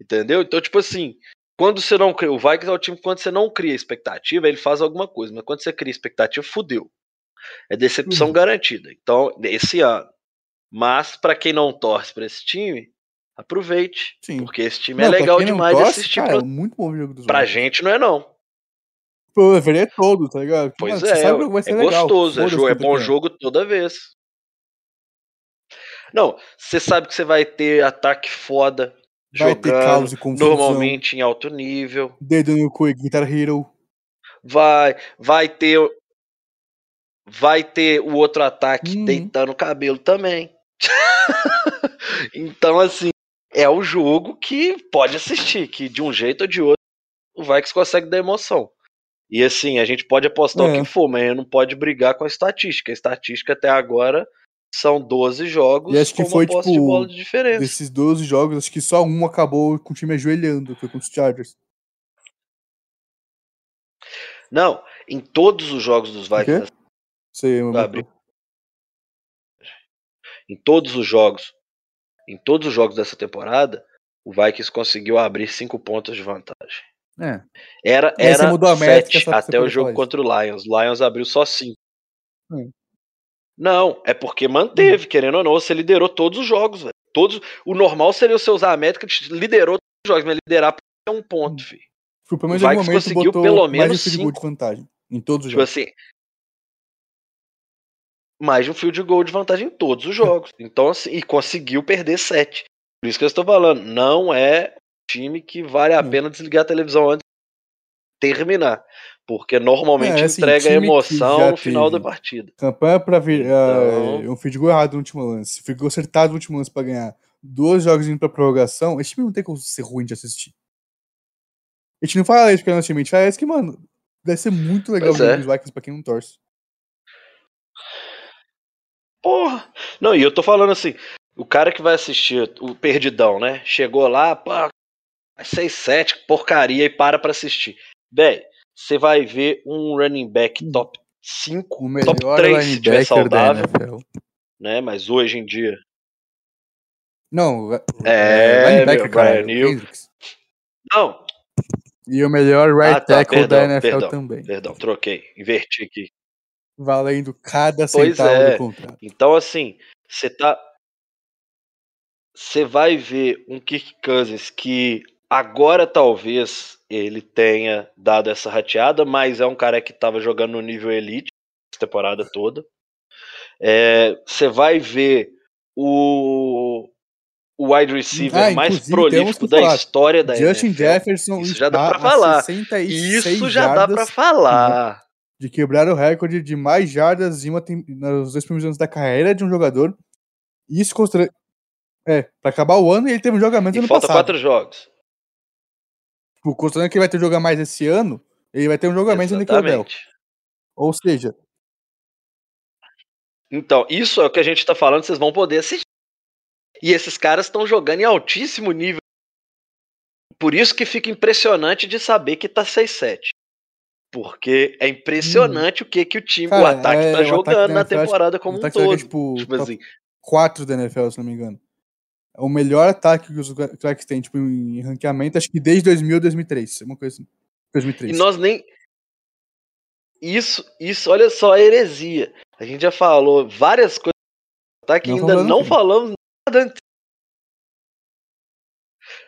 Speaker 3: Entendeu? Então, tipo assim, quando você não cria, o Vikings é o time que quando você não cria expectativa, ele faz alguma coisa, mas quando você cria expectativa, fudeu. É decepção
Speaker 4: Uhum.
Speaker 3: garantida. Então, esse ano. Mas pra quem não torce pra esse time, aproveite,
Speaker 4: Sim.
Speaker 3: porque esse time
Speaker 4: Não,
Speaker 3: é legal demais de
Speaker 4: torce,
Speaker 3: assistir
Speaker 4: cara,
Speaker 3: pra,
Speaker 4: é muito bom jogo dos
Speaker 3: pra gente, não é não.
Speaker 4: Pô, veria todo, tá ligado?
Speaker 3: Pois
Speaker 4: Mano,
Speaker 3: é,
Speaker 4: jogo
Speaker 3: é gostoso, é,
Speaker 4: Foda-se
Speaker 3: jo- é
Speaker 4: contra
Speaker 3: bom
Speaker 4: quem
Speaker 3: jogo toda vez. Não, você sabe que você vai ter ataque foda
Speaker 4: Vai ter
Speaker 3: jogando,
Speaker 4: caos e confusão.
Speaker 3: normalmente em alto nível.
Speaker 4: Dedo no cu e Guitar Hero.
Speaker 3: Vai, vai ter vai ter o outro ataque
Speaker 4: Uhum.
Speaker 3: deitando o cabelo também. (laughs) então assim, é o jogo que pode assistir, que de um jeito ou de outro o Vikings consegue dar emoção. E assim, a gente pode apostar o
Speaker 4: É.
Speaker 3: que for, mas não pode brigar com a estatística. A estatística até agora são 12 jogos
Speaker 4: E acho que
Speaker 3: com
Speaker 4: foi, tipo,
Speaker 3: de bola de diferença.
Speaker 4: Desses 12 jogos, acho que só um acabou com o time ajoelhando, foi contra os Chargers.
Speaker 3: Não, em todos os jogos dos? Vikings, Gabriel.
Speaker 4: botou.
Speaker 3: em todos os jogos, em todos os jogos dessa temporada, o Vikings conseguiu abrir 5 pontos de vantagem.
Speaker 4: É.
Speaker 3: Era, era sete até o jogo
Speaker 4: falar
Speaker 3: contra o Lions. O Lions abriu só 5.
Speaker 4: Hum.
Speaker 3: Não, é porque manteve, querendo ou não, você liderou todos os jogos, velho. Todos, o normal seria você usar a métrica de liderou todos os jogos, mas liderar é um ponto, filho.
Speaker 4: Tipo, pelo menos
Speaker 3: Vikings
Speaker 4: momento
Speaker 3: conseguiu
Speaker 4: botou
Speaker 3: pelo
Speaker 4: mais de um
Speaker 3: menos
Speaker 4: field goal de vantagem. Em todos os
Speaker 3: Tipo
Speaker 4: jogos.
Speaker 3: assim, mais de um field goal de vantagem em todos os jogos. (laughs) Então, assim, e conseguiu perder sete. Por isso que eu estou falando, não é time que vale a
Speaker 4: Hum.
Speaker 3: pena desligar a televisão antes de terminar. Porque normalmente
Speaker 4: É, assim,
Speaker 3: entrega emoção no final da partida.
Speaker 4: Campanha pra vir.
Speaker 3: Então-
Speaker 4: é, um field goal errado no último lance. Field goal acertado no último lance pra ganhar. Dois jogos indo pra prorrogação. Esse time não tem como ser ruim de assistir. A gente não fala isso porque nosso time. A gente fala isso que, mano, deve ser muito legal
Speaker 3: Pois
Speaker 4: jogo
Speaker 3: é.
Speaker 4: dos Vikings pra quem não torce.
Speaker 3: Porra! Não, e eu tô falando assim, o cara que vai assistir o Perdidão, né? Chegou lá, pá, 6-7, porcaria, e para pra assistir. Véi, você vai ver um running back top 5,
Speaker 4: O
Speaker 3: top
Speaker 4: melhor
Speaker 3: 3 se tiver
Speaker 4: da
Speaker 3: saudável, né? Mas hoje em dia.
Speaker 4: Não,
Speaker 3: É,
Speaker 4: linebacker,
Speaker 3: meu,
Speaker 4: cara.
Speaker 3: Não,
Speaker 4: E o melhor right
Speaker 3: Ah, tá,
Speaker 4: tackle da
Speaker 3: perdão,
Speaker 4: NFL
Speaker 3: perdão.
Speaker 4: também.
Speaker 3: perdão, troquei, inverti aqui.
Speaker 4: Valendo cada
Speaker 3: Pois
Speaker 4: centavo
Speaker 3: é.
Speaker 4: do contrato.
Speaker 3: Então, assim, você tá. Você vai ver um Kirk Cousins que agora talvez ele tenha dado essa rateada, mas é um cara que estava jogando no nível elite essa temporada toda. É, Você vai ver o, o wide receiver
Speaker 4: Ah,
Speaker 3: mais prolífico da
Speaker 4: falar.
Speaker 3: história da
Speaker 4: Justin
Speaker 3: NFL.
Speaker 4: Jefferson
Speaker 3: Isso já dá pra falar.
Speaker 4: a 66
Speaker 3: Isso já dá pra
Speaker 4: jardas
Speaker 3: falar.
Speaker 4: de quebrar o recorde de mais jardas em uma nos dois primeiros anos da carreira de um jogador. Isso considera... É, pra acabar o ano, ele teve um jogamento
Speaker 3: E
Speaker 4: ano
Speaker 3: falta
Speaker 4: passado.
Speaker 3: quatro jogos.
Speaker 4: Tipo, considerando que ele vai ter jogar mais esse ano, ele vai ter um jogamento no Nickelodeon.
Speaker 3: Exatamente.
Speaker 4: Ou seja,
Speaker 3: Então, isso é o que a gente tá falando, vocês vão poder assistir. E esses caras estão jogando em altíssimo nível. Por isso que fica impressionante de saber que tá 6-7. Porque é impressionante o que, que o time,
Speaker 4: Cara,
Speaker 3: o ataque
Speaker 4: é,
Speaker 3: tá
Speaker 4: o ataque
Speaker 3: jogando
Speaker 4: da
Speaker 3: na
Speaker 4: NFL,
Speaker 3: temporada
Speaker 4: o
Speaker 3: como um
Speaker 4: ataque joga,
Speaker 3: todo.
Speaker 4: tipo,
Speaker 3: Tipo
Speaker 4: top
Speaker 3: assim,
Speaker 4: 4 da NFL, se não me engano. É o melhor ataque que os Clarks têm, tipo, em ranqueamento, acho que desde 2000 2003. Uma coisa assim. 2003.
Speaker 3: E nós nem. Isso, isso, olha só a heresia. A gente já falou várias coisas tá, que
Speaker 4: Não
Speaker 3: ainda não falamos nada antes.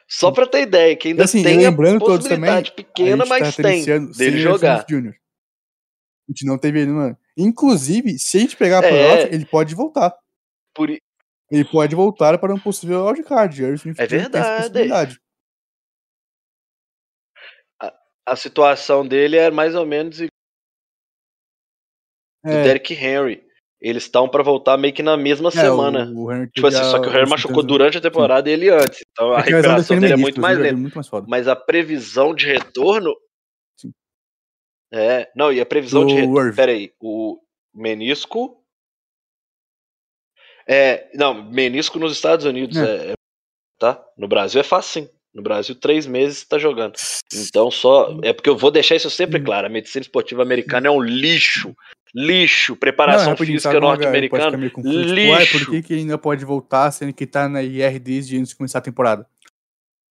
Speaker 3: Só pra ter ideia, que ainda
Speaker 4: E assim,
Speaker 3: tem a
Speaker 4: lembrando todos também,
Speaker 3: pequena,
Speaker 4: gente
Speaker 3: mas
Speaker 4: tá
Speaker 3: tem dele jogar.
Speaker 4: Jr. A gente não teve ele, mano. Inclusive, se a gente pegar a
Speaker 3: É.
Speaker 4: playoff, ele pode voltar.
Speaker 3: Por...
Speaker 4: Ele pode voltar para um possível wildcard.
Speaker 3: É verdade.
Speaker 4: possibilidade.
Speaker 3: A situação dele é mais ou menos igual do
Speaker 4: É,
Speaker 3: Derrick Henry. Eles estão pra voltar meio que na mesma
Speaker 4: é,
Speaker 3: semana.
Speaker 4: O, o
Speaker 3: Tipo assim,
Speaker 4: a-
Speaker 3: só que o Henry machucou durante a temporada e ele antes. Então a
Speaker 4: É a lesão
Speaker 3: recuperação dele é muito mais
Speaker 4: inclusive,
Speaker 3: lenta. Mas a previsão de retorno.
Speaker 4: Sim.
Speaker 3: É. Não, e a previsão de
Speaker 4: Do
Speaker 3: retorno.
Speaker 4: Irv.
Speaker 3: Pera aí. O menisco. É. Não, menisco nos Estados Unidos é. é- tá? No Brasil é fácil sim. No Brasil, três meses tá jogando. Então, só. É porque eu vou deixar isso sempre
Speaker 4: Hum.
Speaker 3: claro. A medicina esportiva americana é um lixo. Lixo. Preparação
Speaker 4: Não,
Speaker 3: física
Speaker 4: uma galera pode
Speaker 3: norte-americana.
Speaker 4: confuso, tipo, ué,
Speaker 3: lixo.
Speaker 4: por que, que ele ainda pode voltar sendo que tá na IR desde antes de começar a temporada?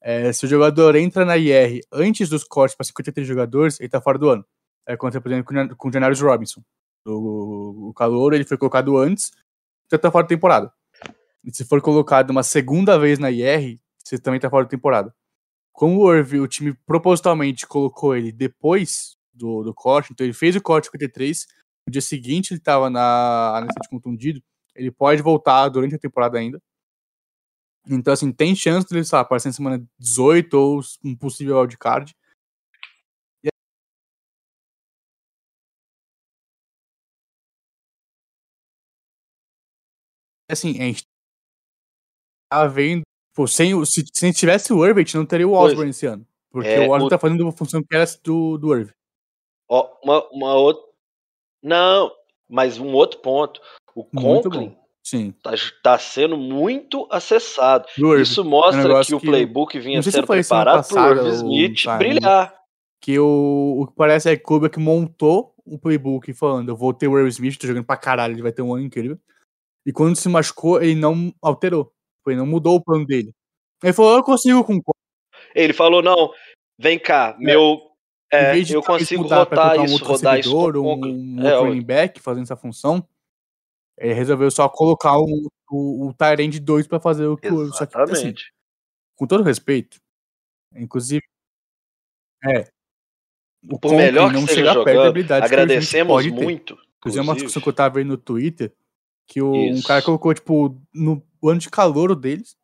Speaker 4: É, se o jogador entra na IR antes dos cortes para 53 jogadores, ele tá fora do ano. É aconteceu, por exemplo, com o Jan- com o Janarius Robinson. O, o calor, ele foi colocado antes, já tá fora da temporada. E se for colocado uma segunda vez na IR, você também tá fora da temporada. Como o Irv, o time propositalmente colocou ele depois do, do corte, então ele fez o corte 53, no dia seguinte ele tava na anestesia de contundido, ele pode voltar durante a temporada ainda. Então, assim, tem chance dele, sei lá, aparecer na semana 18 ou um possível wildcard. Assim, a gente tá vendo. Pô, sem, o- se, se a gente tivesse o Irv, gente não teria o. Osborne esse ano. Porque
Speaker 3: É,
Speaker 4: o Osborne
Speaker 3: o-
Speaker 4: tá fazendo a função que era do, do Irv.
Speaker 3: Ó, uma, uma outra. Não, mas um outro ponto. O Conklin.
Speaker 4: Sim.
Speaker 3: tá, tá sendo muito acessado.
Speaker 4: Do Irv.
Speaker 3: Isso mostra
Speaker 4: É um negócio
Speaker 3: que o
Speaker 4: que-
Speaker 3: playbook vinha
Speaker 4: sei se
Speaker 3: sendo
Speaker 4: semana
Speaker 3: preparado Irv
Speaker 4: ou
Speaker 3: Smith
Speaker 4: tá,
Speaker 3: brilhar.
Speaker 4: que o, o que parece é que o Kubrick montou o playbook falando, eu vou ter o Will Smith, tô jogando pra caralho, ele vai ter um ano incrível. E quando se machucou, ele não alterou. Ele não mudou o plano dele. Ele falou, eu consigo com
Speaker 3: Ele falou: não, vem cá, meu.
Speaker 4: em
Speaker 3: É,
Speaker 4: de
Speaker 3: eu consigo rotar
Speaker 4: um
Speaker 3: isso,
Speaker 4: outro
Speaker 3: rodar isso
Speaker 4: um, um
Speaker 3: É,
Speaker 4: outro running back fazendo essa função, ele resolveu só colocar o, o, o Tyrande 2 pra fazer o que o só que, assim,
Speaker 3: Exatamente.
Speaker 4: com todo respeito, inclusive, é, o
Speaker 3: Por melhor que
Speaker 4: não
Speaker 3: seja
Speaker 4: chega perto da
Speaker 3: jogando,
Speaker 4: habilidade que
Speaker 3: agradecemos
Speaker 4: ter.
Speaker 3: muito.
Speaker 4: Inclusive, é uma discussão que eu tava vendo no Twitter, que o, um cara colocou, tipo, no ano de calor deles,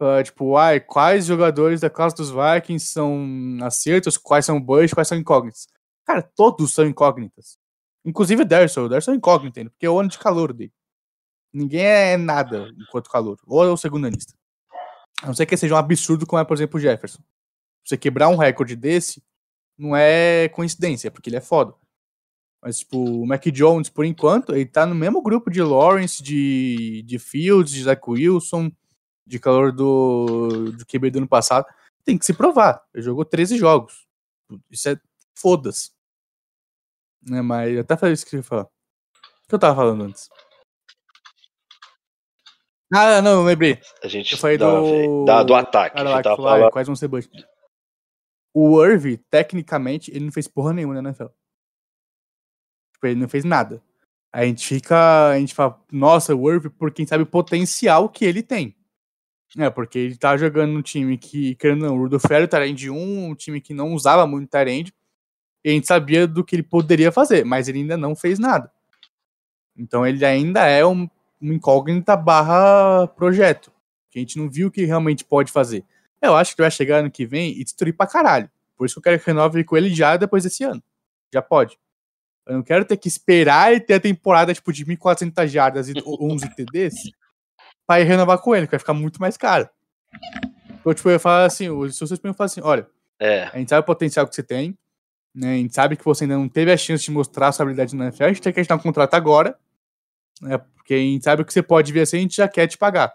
Speaker 4: ah, tipo, ai, quais jogadores da classe dos Vikings são acertos, quais são bush, quais são incógnitas. Cara, todos são incógnitas. Inclusive o Derson, o Derson é incógnito ainda, porque é o ano de calor dele. Ninguém é nada enquanto calor, ou é o segundo anista. A não ser que seja um absurdo como é, por exemplo, o Jefferson. Você quebrar um recorde desse, não é coincidência, porque ele é foda. Mas, tipo, o Mac Jones, por enquanto, ele tá no mesmo grupo de Lawrence, de, de Fields, de Zach Wilson, de calor do, do QB do ano passado. Tem que se provar. Ele jogou 13 jogos. Isso é foda-se. Né, mas eu até falei isso que eu ia falar. O que eu tava falando antes? Ah, não, lembrei.
Speaker 3: A gente
Speaker 4: Eu falei
Speaker 3: dá,
Speaker 4: do-
Speaker 3: dá- do ataque.
Speaker 4: Lá
Speaker 3: tava falando.
Speaker 4: quais vão ser bush. O Irv, tecnicamente, ele não fez porra nenhuma na NFL. Tipo, ele não fez nada. A gente fica. A gente fala, nossa, o Irv, por quem sabe o potencial que ele tem. É, porque ele tá jogando num time que, querendo não, o Rudolph era o Tyrande 1, um time que não usava muito Tyrande, e a gente sabia do que ele poderia fazer, mas ele ainda não fez nada. Então ele ainda é um, uma incógnita barra projeto, que a gente não viu o que realmente pode fazer. Eu acho que vai chegar ano que vem e destruir pra caralho. Por isso que eu quero que renove com ele já depois desse ano. Já pode. Eu não quero ter que esperar e ter a temporada tipo, de 1.400 jardas e 11 TDs pra ir renovar com ele, que vai ficar muito mais caro. Então, tipo, eu ia falar assim, os seus falam assim, olha,
Speaker 3: É,
Speaker 4: a gente sabe o potencial que você tem, né? A gente sabe que você ainda não teve a chance de mostrar a sua habilidade na NFL, a gente tem que assinar um contrato agora, né? Porque a gente sabe o que você pode vir assim, a gente já quer te pagar.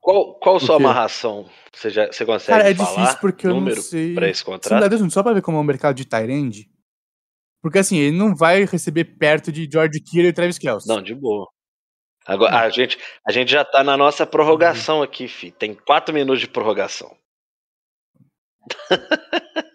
Speaker 3: Qual qual sua amarração? Você, já, você consegue
Speaker 4: Cara, é
Speaker 3: falar?
Speaker 4: difícil porque eu
Speaker 3: número
Speaker 4: não sei.
Speaker 3: pra esse contrato?
Speaker 4: Deus, só pra ver como é o mercado de Tyrande. Porque assim, ele não vai receber perto de George Kittle e Travis Kelce.
Speaker 3: Não, de boa. Agora, a gente, a gente já tá na nossa prorrogação aqui, fi. Tem quatro minutos de prorrogação. (laughs)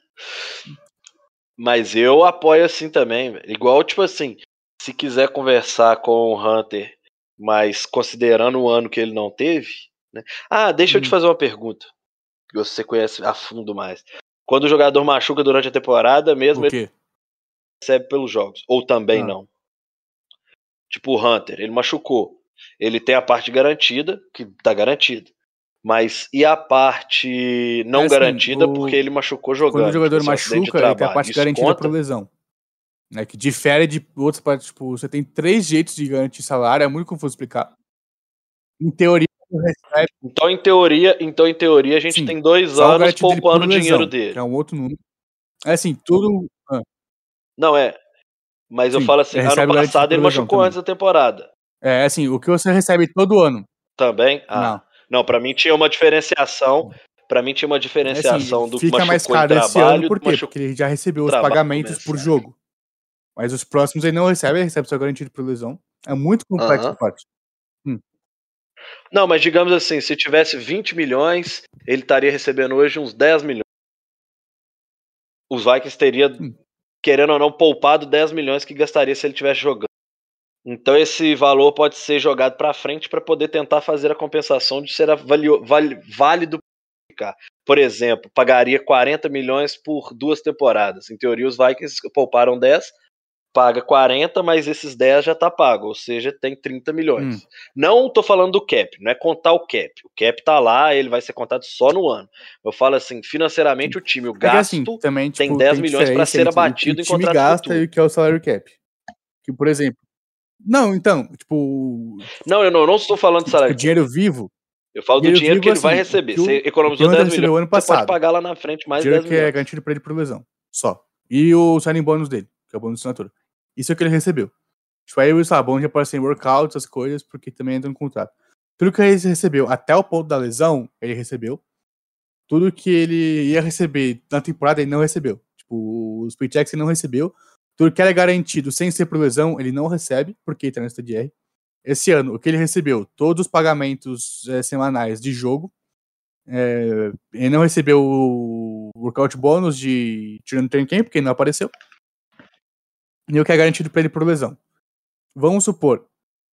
Speaker 3: Mas eu apoio assim também. Igual, tipo assim, se quiser conversar com o Hunter, mas considerando o ano que ele não teve. Né? Ah, deixa eu te
Speaker 4: Hum.
Speaker 3: fazer uma pergunta. Que você conhece a fundo mais. Quando o jogador machuca durante a temporada, mesmo ele recebe pelos jogos. Ou também
Speaker 4: Ah.
Speaker 3: não. Tipo o Hunter, ele machucou. Ele tem a parte garantida, que tá garantida. Mas e a parte não
Speaker 4: É assim,
Speaker 3: garantida
Speaker 4: o-
Speaker 3: porque ele machucou jogando?
Speaker 4: Quando o jogador
Speaker 3: de
Speaker 4: machuca, ele tem a parte
Speaker 3: Isso
Speaker 4: garantida
Speaker 3: conta?
Speaker 4: por lesão. Né, que difere de outras partes. Tipo, você tem três jeitos de garantir salário, é muito confuso explicar. Em teoria, recebe
Speaker 3: Então, em teoria, então, em teoria, a gente
Speaker 4: Sim,
Speaker 3: tem dois anos poupando o dinheiro
Speaker 4: lesão,
Speaker 3: dele.
Speaker 4: É um outro número. É assim, tudo. ah,
Speaker 3: Não é. Mas eu
Speaker 4: Sim,
Speaker 3: falo assim, ano passado ele machucou
Speaker 4: também.
Speaker 3: antes da temporada.
Speaker 4: É assim, o que você recebe todo ano.
Speaker 3: Também? Ah,
Speaker 4: Não.
Speaker 3: não, pra mim tinha uma diferenciação. Pra mim tinha uma
Speaker 4: É
Speaker 3: diferenciação
Speaker 4: assim,
Speaker 3: do que
Speaker 4: fica mais caro esse
Speaker 3: trabalho
Speaker 4: ano, por quê?
Speaker 3: machucou-
Speaker 4: Porque ele já recebeu os pagamentos por jogo. Mas os próximos ele não recebe, ele recebe só garantido por lesão. É muito complexo
Speaker 3: Aham.
Speaker 4: a parte.
Speaker 3: Não, mas digamos assim, se tivesse 20 milhões, ele estaria recebendo hoje uns 10 milhões. Os Vikings teria,
Speaker 4: Hum.
Speaker 3: querendo ou não, poupado 10 milhões que gastaria se ele estivesse jogando. Então esse valor pode ser jogado para frente para poder tentar fazer a compensação de ser avalio- val- válido. ficar. Por exemplo, pagaria 40 milhões por duas temporadas. Em teoria, os Vikings pouparam 10, paga 40, mas esses 10 já tá pago, ou seja, tem 30 milhões.
Speaker 4: Hum.
Speaker 3: Não tô falando do cap, não é contar o cap. O cap tá lá, ele vai ser contado só no ano. Eu falo assim, financeiramente o time, o
Speaker 4: É que
Speaker 3: gasto,
Speaker 4: assim, também,
Speaker 3: tem
Speaker 4: tipo,
Speaker 3: 10 milhões pra
Speaker 4: diferença
Speaker 3: ser abatido em
Speaker 4: o time
Speaker 3: contrato
Speaker 4: gasta
Speaker 3: futuro.
Speaker 4: e o que é o salário cap. Que, por exemplo. Não, então, tipo,
Speaker 3: Não, eu não, eu não estou falando de
Speaker 4: o
Speaker 3: salário.
Speaker 4: dinheiro vivo,
Speaker 3: Eu falo do
Speaker 4: dinheiro
Speaker 3: que ele vai
Speaker 4: assim,
Speaker 3: receber.
Speaker 4: que o-
Speaker 3: Você economizou
Speaker 4: o Hunter
Speaker 3: 10
Speaker 4: recebeu
Speaker 3: milhões,
Speaker 4: ano
Speaker 3: você pode
Speaker 4: passado.
Speaker 3: pagar lá na frente mais
Speaker 4: dinheiro
Speaker 3: 10
Speaker 4: que é
Speaker 3: milhões.
Speaker 4: garantido pra ele por lesão. Só. E o signing bônus dele, que é o bônus de assinatura. Isso é o que ele recebeu. Tipo, aí o Sabão já pode ser workout, essas coisas, porque também entra no contrato. Tudo que ele recebeu até o ponto da lesão, ele recebeu. Tudo que ele ia receber na temporada, ele não recebeu. Tipo, os paychecks ele não recebeu. Tudo que era garantido sem ser por lesão, ele não recebe, porque tá na lista de R. Esse ano, o que ele recebeu? Todos os pagamentos eh, semanais de jogo. Eh, ele não recebeu o workout bônus de tirando training camp, porque ele não apareceu. E o que é garantido pra ele por lesão. Vamos supor,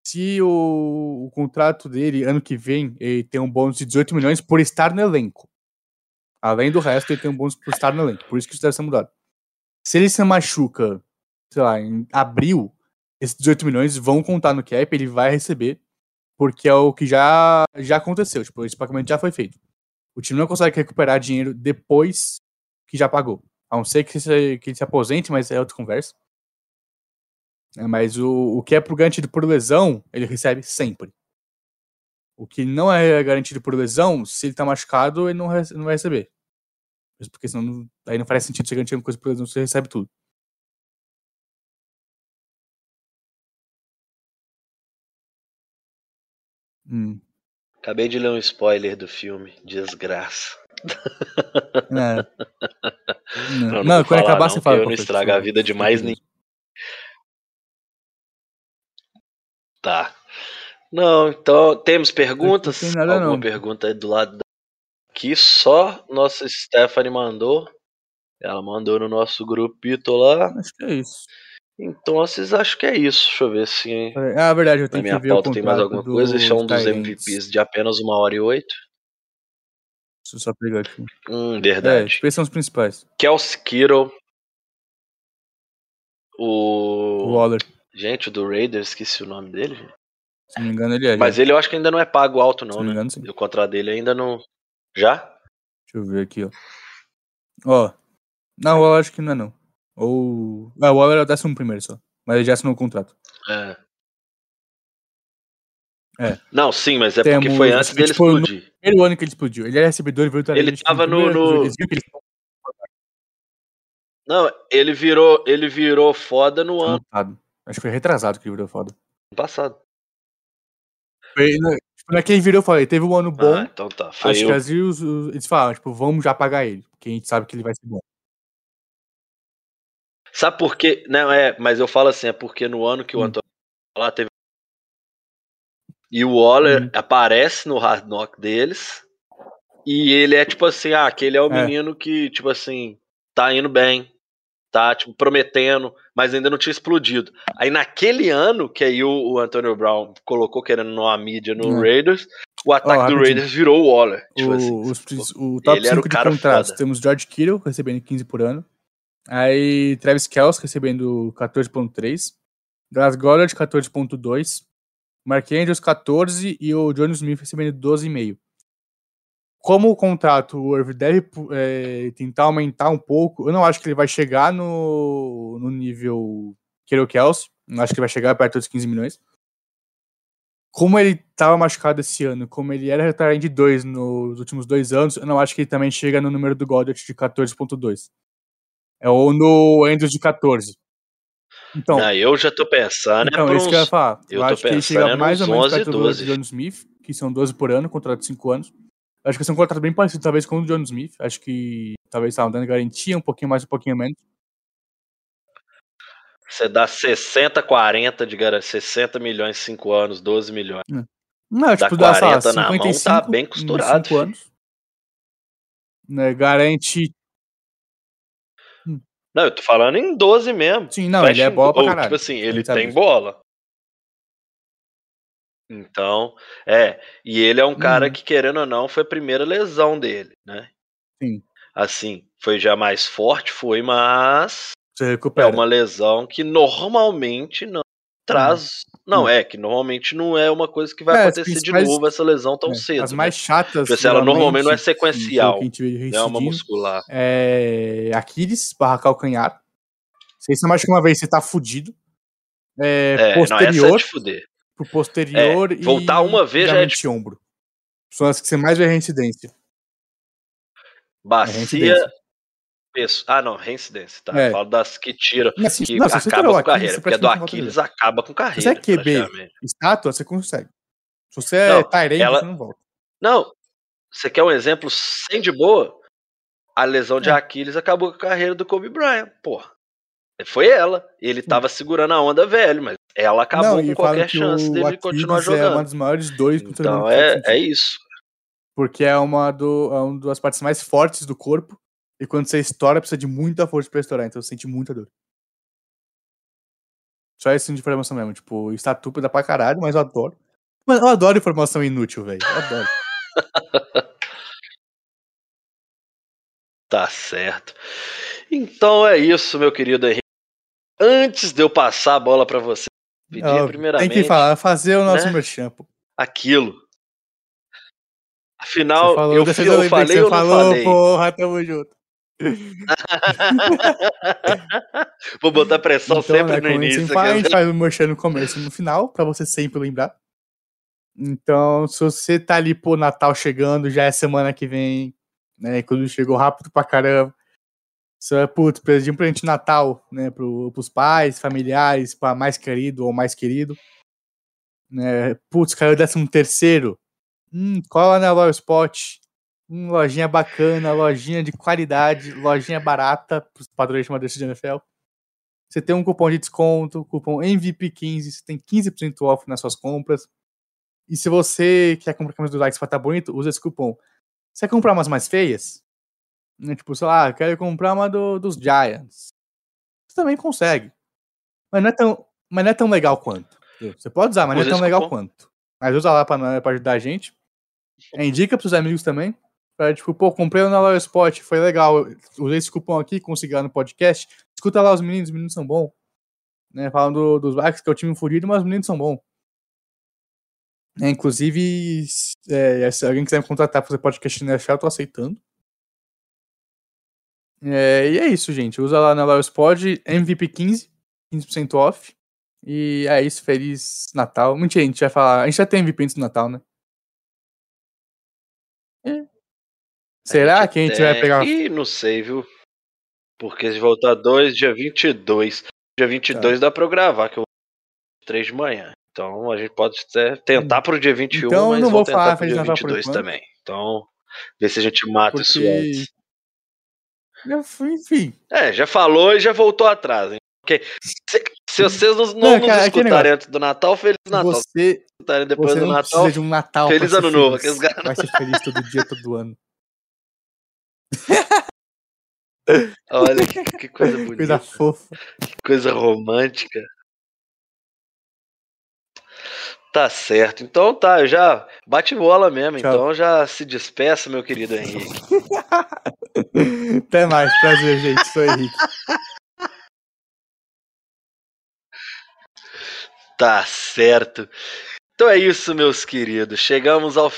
Speaker 4: se o, o contrato dele, ano que vem, ele tem um bônus de 18 milhões por estar no elenco. Além do resto, ele tem um bônus por estar no elenco. Por isso que isso deve ser mudado. Se ele se machuca, sei lá, em abril, esses 18 milhões vão contar no cap, ele vai receber, porque é o que já, já aconteceu. Tipo, esse pagamento já foi feito. O time não consegue recuperar dinheiro depois que já pagou. A não ser que, se, que ele se aposente, mas é outra conversa. É, mas o, o que é pro garantido por lesão, ele recebe sempre. O que não é garantido por lesão, se ele tá machucado, ele não, não vai receber. Mesmo Porque senão não- aí não faz sentido você garantir uma coisa por lesão, você recebe tudo. Hum.
Speaker 3: Acabei de ler um spoiler do filme, desgraça.
Speaker 4: É. (laughs) Não,
Speaker 3: não
Speaker 4: não, quando acabar
Speaker 3: não,
Speaker 4: você fala.
Speaker 3: eu não
Speaker 4: por
Speaker 3: a vida de mais
Speaker 4: curioso.
Speaker 3: Tá. Não, então temos perguntas?
Speaker 4: Não tem nada,
Speaker 3: Alguma
Speaker 4: não.
Speaker 3: pergunta aí do lado da... que só nossa Stephanie mandou. Ela mandou no nosso grupito lá.
Speaker 4: Acho que é isso.
Speaker 3: Então vocês acham que é isso. Deixa eu ver se
Speaker 4: Ah, verdade, eu
Speaker 3: na
Speaker 4: tenho
Speaker 3: minha
Speaker 4: que ver
Speaker 3: pauta tem mais alguma coisa. Esse é um dos
Speaker 4: Tyrants.
Speaker 3: MVPs de apenas uma hora e oito.
Speaker 4: Deixa eu só pegar aqui.
Speaker 3: Hum,
Speaker 4: É,
Speaker 3: verdade.
Speaker 4: tipo, esses são os principais.
Speaker 3: Kelsey Kittle.
Speaker 4: O
Speaker 3: O.
Speaker 4: Waller,
Speaker 3: Gente, o do Raiders, esqueci o nome dele. gente.
Speaker 4: se não me engano, ele é.
Speaker 3: Mas
Speaker 4: já.
Speaker 3: ele eu acho que ainda não é pago alto,
Speaker 4: se
Speaker 3: não,
Speaker 4: me
Speaker 3: né?
Speaker 4: engano, sim.
Speaker 3: O contrato dele ainda não. Já?
Speaker 4: Deixa eu ver aqui, ó. Ó. Não, o Waller acho que não é, não. Ou. Ah, o Waller é o décimo primeiro só. Mas ele já assinou o contrato.
Speaker 3: É.
Speaker 4: É.
Speaker 3: Não, sim, mas é porque
Speaker 4: Temos-
Speaker 3: foi antes dele
Speaker 4: tipo,
Speaker 3: explodir.
Speaker 4: Primeiro ano que ele explodiu. Ele era recebedor e veio
Speaker 3: Ele tava no- no-
Speaker 4: ele
Speaker 3: Não, ele virou, ele virou foda no ano
Speaker 4: anotado. Acho que foi retrasado que ele virou foda.
Speaker 3: passado.
Speaker 4: Foi, na- tipo, naquele virou, eu falei, teve um ano bom.
Speaker 3: Ah, então tá. Foi
Speaker 4: acho
Speaker 3: eu.
Speaker 4: que as os- eles falaram, tipo, vamos já pagar ele. Porque a gente sabe que ele vai ser bom.
Speaker 3: Sabe por quê? Não, é, mas eu falo assim, é porque no ano que o
Speaker 4: Hum.
Speaker 3: Antônio lá teve E o Waller
Speaker 4: Uhum.
Speaker 3: aparece no Hard Knock deles. E ele é tipo assim, ah, aquele é o
Speaker 4: É.
Speaker 3: menino que, tipo assim, tá indo bem, tá, tipo, prometendo, mas ainda não tinha explodido. Aí naquele ano, que aí o, o Antonio Brown colocou querendo numa mídia no
Speaker 4: É.
Speaker 3: Raiders, o ataque do. Raiders virou o Waller. Tipo
Speaker 4: O,
Speaker 3: assim,
Speaker 4: os prin- o top
Speaker 3: ele era o
Speaker 4: 5 de
Speaker 3: cara
Speaker 4: contratos.
Speaker 3: foda.
Speaker 4: Temos George Kittle recebendo 15 por ano. Aí Travis Kelce recebendo 14.3. Gus Goddard 14.2. Mark Andrews 14 e o Johnny Smith recebendo 12,5. Como o contrato o Irv deve é, tentar aumentar um pouco, eu não acho que ele vai chegar no, no nível Kittle Kelsey. Não acho que ele vai chegar perto dos 15 milhões. Como ele estava machucado esse ano, como ele era retardo de 2 nos últimos dois anos, eu não acho que ele também chega no número do Goddard de 14.2. É ou no Andrews de 14. Então,
Speaker 3: ah, eu já tô pensando
Speaker 4: então
Speaker 3: é
Speaker 4: isso que eu ia falar.
Speaker 3: eu
Speaker 4: Eu, acho que ele chega
Speaker 3: é
Speaker 4: mais ou
Speaker 3: nos
Speaker 4: menos
Speaker 3: 11,
Speaker 4: perto do
Speaker 3: 12.
Speaker 4: John Smith, que são 12 por ano, contrato de 5 anos. Acho que são contratos bem parecidos, talvez, com o John Smith. Acho que talvez estavam dando garantia, um pouquinho mais, um pouquinho menos.
Speaker 3: Você dá 60, 40 de garantia, 60 milhões, 5 anos, 12 milhões.
Speaker 4: Não,
Speaker 3: Dá
Speaker 4: tipo, dá, sei lá,
Speaker 3: 40 na mão, tá
Speaker 4: 55
Speaker 3: bem
Speaker 4: em
Speaker 3: costurado,
Speaker 4: cinco
Speaker 3: filho.
Speaker 4: anos. Né, garante.
Speaker 3: Não, eu tô falando em 12 mesmo.
Speaker 4: Sim, não,
Speaker 3: Fecha
Speaker 4: ele é
Speaker 3: em-
Speaker 4: bola pra
Speaker 3: ou,
Speaker 4: caralho.
Speaker 3: Tipo assim, ele tem bola. Então, é. E ele é um cara
Speaker 4: Uhum.
Speaker 3: que, querendo ou não, foi a primeira lesão dele, né?
Speaker 4: Sim.
Speaker 3: Assim, foi já mais forte, foi, mas
Speaker 4: Você
Speaker 3: é
Speaker 4: recupera.
Speaker 3: uma lesão que normalmente não traz. Não,
Speaker 4: Hum.
Speaker 3: é, que normalmente não é uma coisa que vai
Speaker 4: É,
Speaker 3: acontecer de novo essa lesão tão
Speaker 4: É,
Speaker 3: cedo.
Speaker 4: As
Speaker 3: né?
Speaker 4: mais chatas.
Speaker 3: Porque ela normalmente não é sequencial, é uma muscular.
Speaker 4: É Aquiles, barra calcanhar. Se você machuca uma vez, você tá fudido. É,
Speaker 3: É, não, essa é
Speaker 4: posterior,
Speaker 3: de fuder.
Speaker 4: Pro posterior
Speaker 3: É,
Speaker 4: e.
Speaker 3: voltar uma vez já é
Speaker 4: de ombro. São as que você mais vê reincidência.
Speaker 3: Bacia.
Speaker 4: reincidência.
Speaker 3: Peço. Ah, não, reincidência, tá?
Speaker 4: É.
Speaker 3: Eu falo das que
Speaker 4: Mas, assim,
Speaker 3: que
Speaker 4: não,
Speaker 3: acaba com
Speaker 4: Aquiles,
Speaker 3: carreira. Porque a do Aquiles acaba com carreira.
Speaker 4: Se você é QB, estátua, você consegue. Se você é
Speaker 3: Não,
Speaker 4: Tyrande,
Speaker 3: ela-
Speaker 4: você não volta.
Speaker 3: Não, você quer um exemplo sem de boa? A lesão de
Speaker 4: É.
Speaker 3: Aquiles acabou com a carreira do Kobe Bryant, porra. Foi ela. Ele tava segurando a onda velho, mas ela acabou
Speaker 4: não,
Speaker 3: com qualquer
Speaker 4: que
Speaker 3: chance dele continuar
Speaker 4: Aquiles é
Speaker 3: jogando.
Speaker 4: uma dos maiores dores que o ser
Speaker 3: Então é, é isso.
Speaker 4: Porque é uma, do, é uma das partes mais fortes do corpo. E quando você estoura, precisa de muita força pra estourar. Então você sente muita dor. Só esse tipo de informação mesmo. Tipo, está estúpida pra caralho, mas eu adoro. Mas eu adoro informação inútil, velho. Eu adoro. (laughs)
Speaker 3: Tá certo. Então é isso, meu querido Henrique. Antes de eu passar a bola pra você, pedir
Speaker 4: Ó,
Speaker 3: primeiramente
Speaker 4: Tem que falar, fazer o nosso
Speaker 3: né?
Speaker 4: merchan,
Speaker 3: aquilo.
Speaker 4: Você
Speaker 3: Afinal,
Speaker 4: falou,
Speaker 3: eu,
Speaker 4: vez
Speaker 3: eu falei ou
Speaker 4: você
Speaker 3: não
Speaker 4: falou,
Speaker 3: falei?
Speaker 4: porra, tamo junto. (laughs)
Speaker 3: Vou botar pressão
Speaker 4: Então,
Speaker 3: sempre
Speaker 4: né,
Speaker 3: no início.
Speaker 4: faz, a gente faz o merchan no começo e no final, pra você sempre lembrar. Então, se você tá ali, pô, Natal chegando, já é semana que vem, né, quando chegou rápido pra caramba. Você vai, putz, pedir um presente de Natal, né, pro, pros pais, familiares, pra mais querido ou mais querido. Né, putz, caiu décimo terceiro. Hum, cola na Loyal Spot. Hum, lojinha bacana, lojinha de qualidade, lojinha barata, pros padrões de uma de NFL. Você tem um cupom de desconto, cupom MVP15, você tem 15% off nas suas compras. E se você quer comprar camisa do Likes pra estar bonito, usa esse cupom. Você quer comprar umas mais feias? Né, Tipo, sei lá, eu quero comprar uma do- dos Giants. Você também consegue. Mas não é tão, mas não é tão legal quanto. Você pode usar, mas não é tão legal quanto. Mas usa lá pra, pra ajudar a gente. É, indica pros amigos também. Pra, tipo, pô, comprei na Loyal Spot, foi legal. Usei esse cupom aqui, consegui lá no podcast. Escuta lá os meninos, os meninos são bons. Né, falam do, dos Vikings, que é o time furido, mas os meninos são bons. É, inclusive, se- é, se alguém quiser me contratar pra fazer podcast no NFL, eu tô aceitando. É, e é isso, gente. Usa lá na Spot MVP15, 15% off. E é isso, feliz Natal. Mentira, a gente vai falar. A gente já tem MVP antes do Natal, né? É. Será que a gente vai pegar.
Speaker 3: Ih, não sei, viu? Porque se voltar dois, dia 22. Dia 22 dá pra eu gravar, que eu vou 3 de manhã. Então a gente pode até tentar pro dia 21,
Speaker 4: Então,
Speaker 3: mas
Speaker 4: não
Speaker 3: vou
Speaker 4: vou
Speaker 3: tentar
Speaker 4: falar
Speaker 3: pro
Speaker 4: Feliz
Speaker 3: dia
Speaker 4: Natal por
Speaker 3: 22
Speaker 4: enquanto.
Speaker 3: também. Então, ver se a gente mata isso
Speaker 4: Porque.
Speaker 3: antes.
Speaker 4: Eu fui, Enfim.
Speaker 3: É, já falou e já voltou atrás. hein? Porque Se vocês não, não,
Speaker 4: Não,
Speaker 3: nos
Speaker 4: cara, é aquele
Speaker 3: escutarem antes do Natal, Feliz Natal. Se
Speaker 4: Você,
Speaker 3: escutarem depois
Speaker 4: você
Speaker 3: do Natal,
Speaker 4: de um Natal.
Speaker 3: Feliz Ano Novo,
Speaker 4: feliz.
Speaker 3: aqueles caras-
Speaker 4: Vai ser feliz todo dia, todo ano. (laughs)
Speaker 3: olha que, que coisa (laughs) bonita.
Speaker 4: Coisa fofa.
Speaker 3: coisa romântica. Tá certo. Então tá, eu já bate bola mesmo.
Speaker 4: Tchau.
Speaker 3: Então já se despeça, meu querido Henrique. (laughs)
Speaker 4: Até mais. Prazer, gente. Sou Henrique.
Speaker 3: Tá certo. Então é isso, meus queridos. Chegamos ao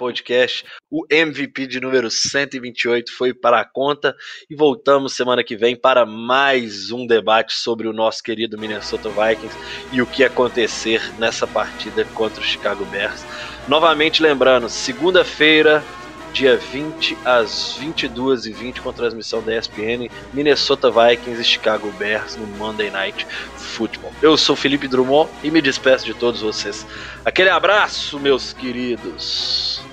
Speaker 3: podcast. O MVP de número 128 foi para a conta e voltamos semana que vem para mais um debate sobre o nosso querido Minnesota Vikings e o que acontecer nessa partida contra o Chicago Bears. Novamente lembrando, segunda-feira, dia 20 às 22h20 com transmissão da ESPN, Minnesota Vikings e Chicago Bears no Monday Night Football. Eu sou Felipe Drummond e me despeço de todos vocês. Aquele abraço, meus queridos.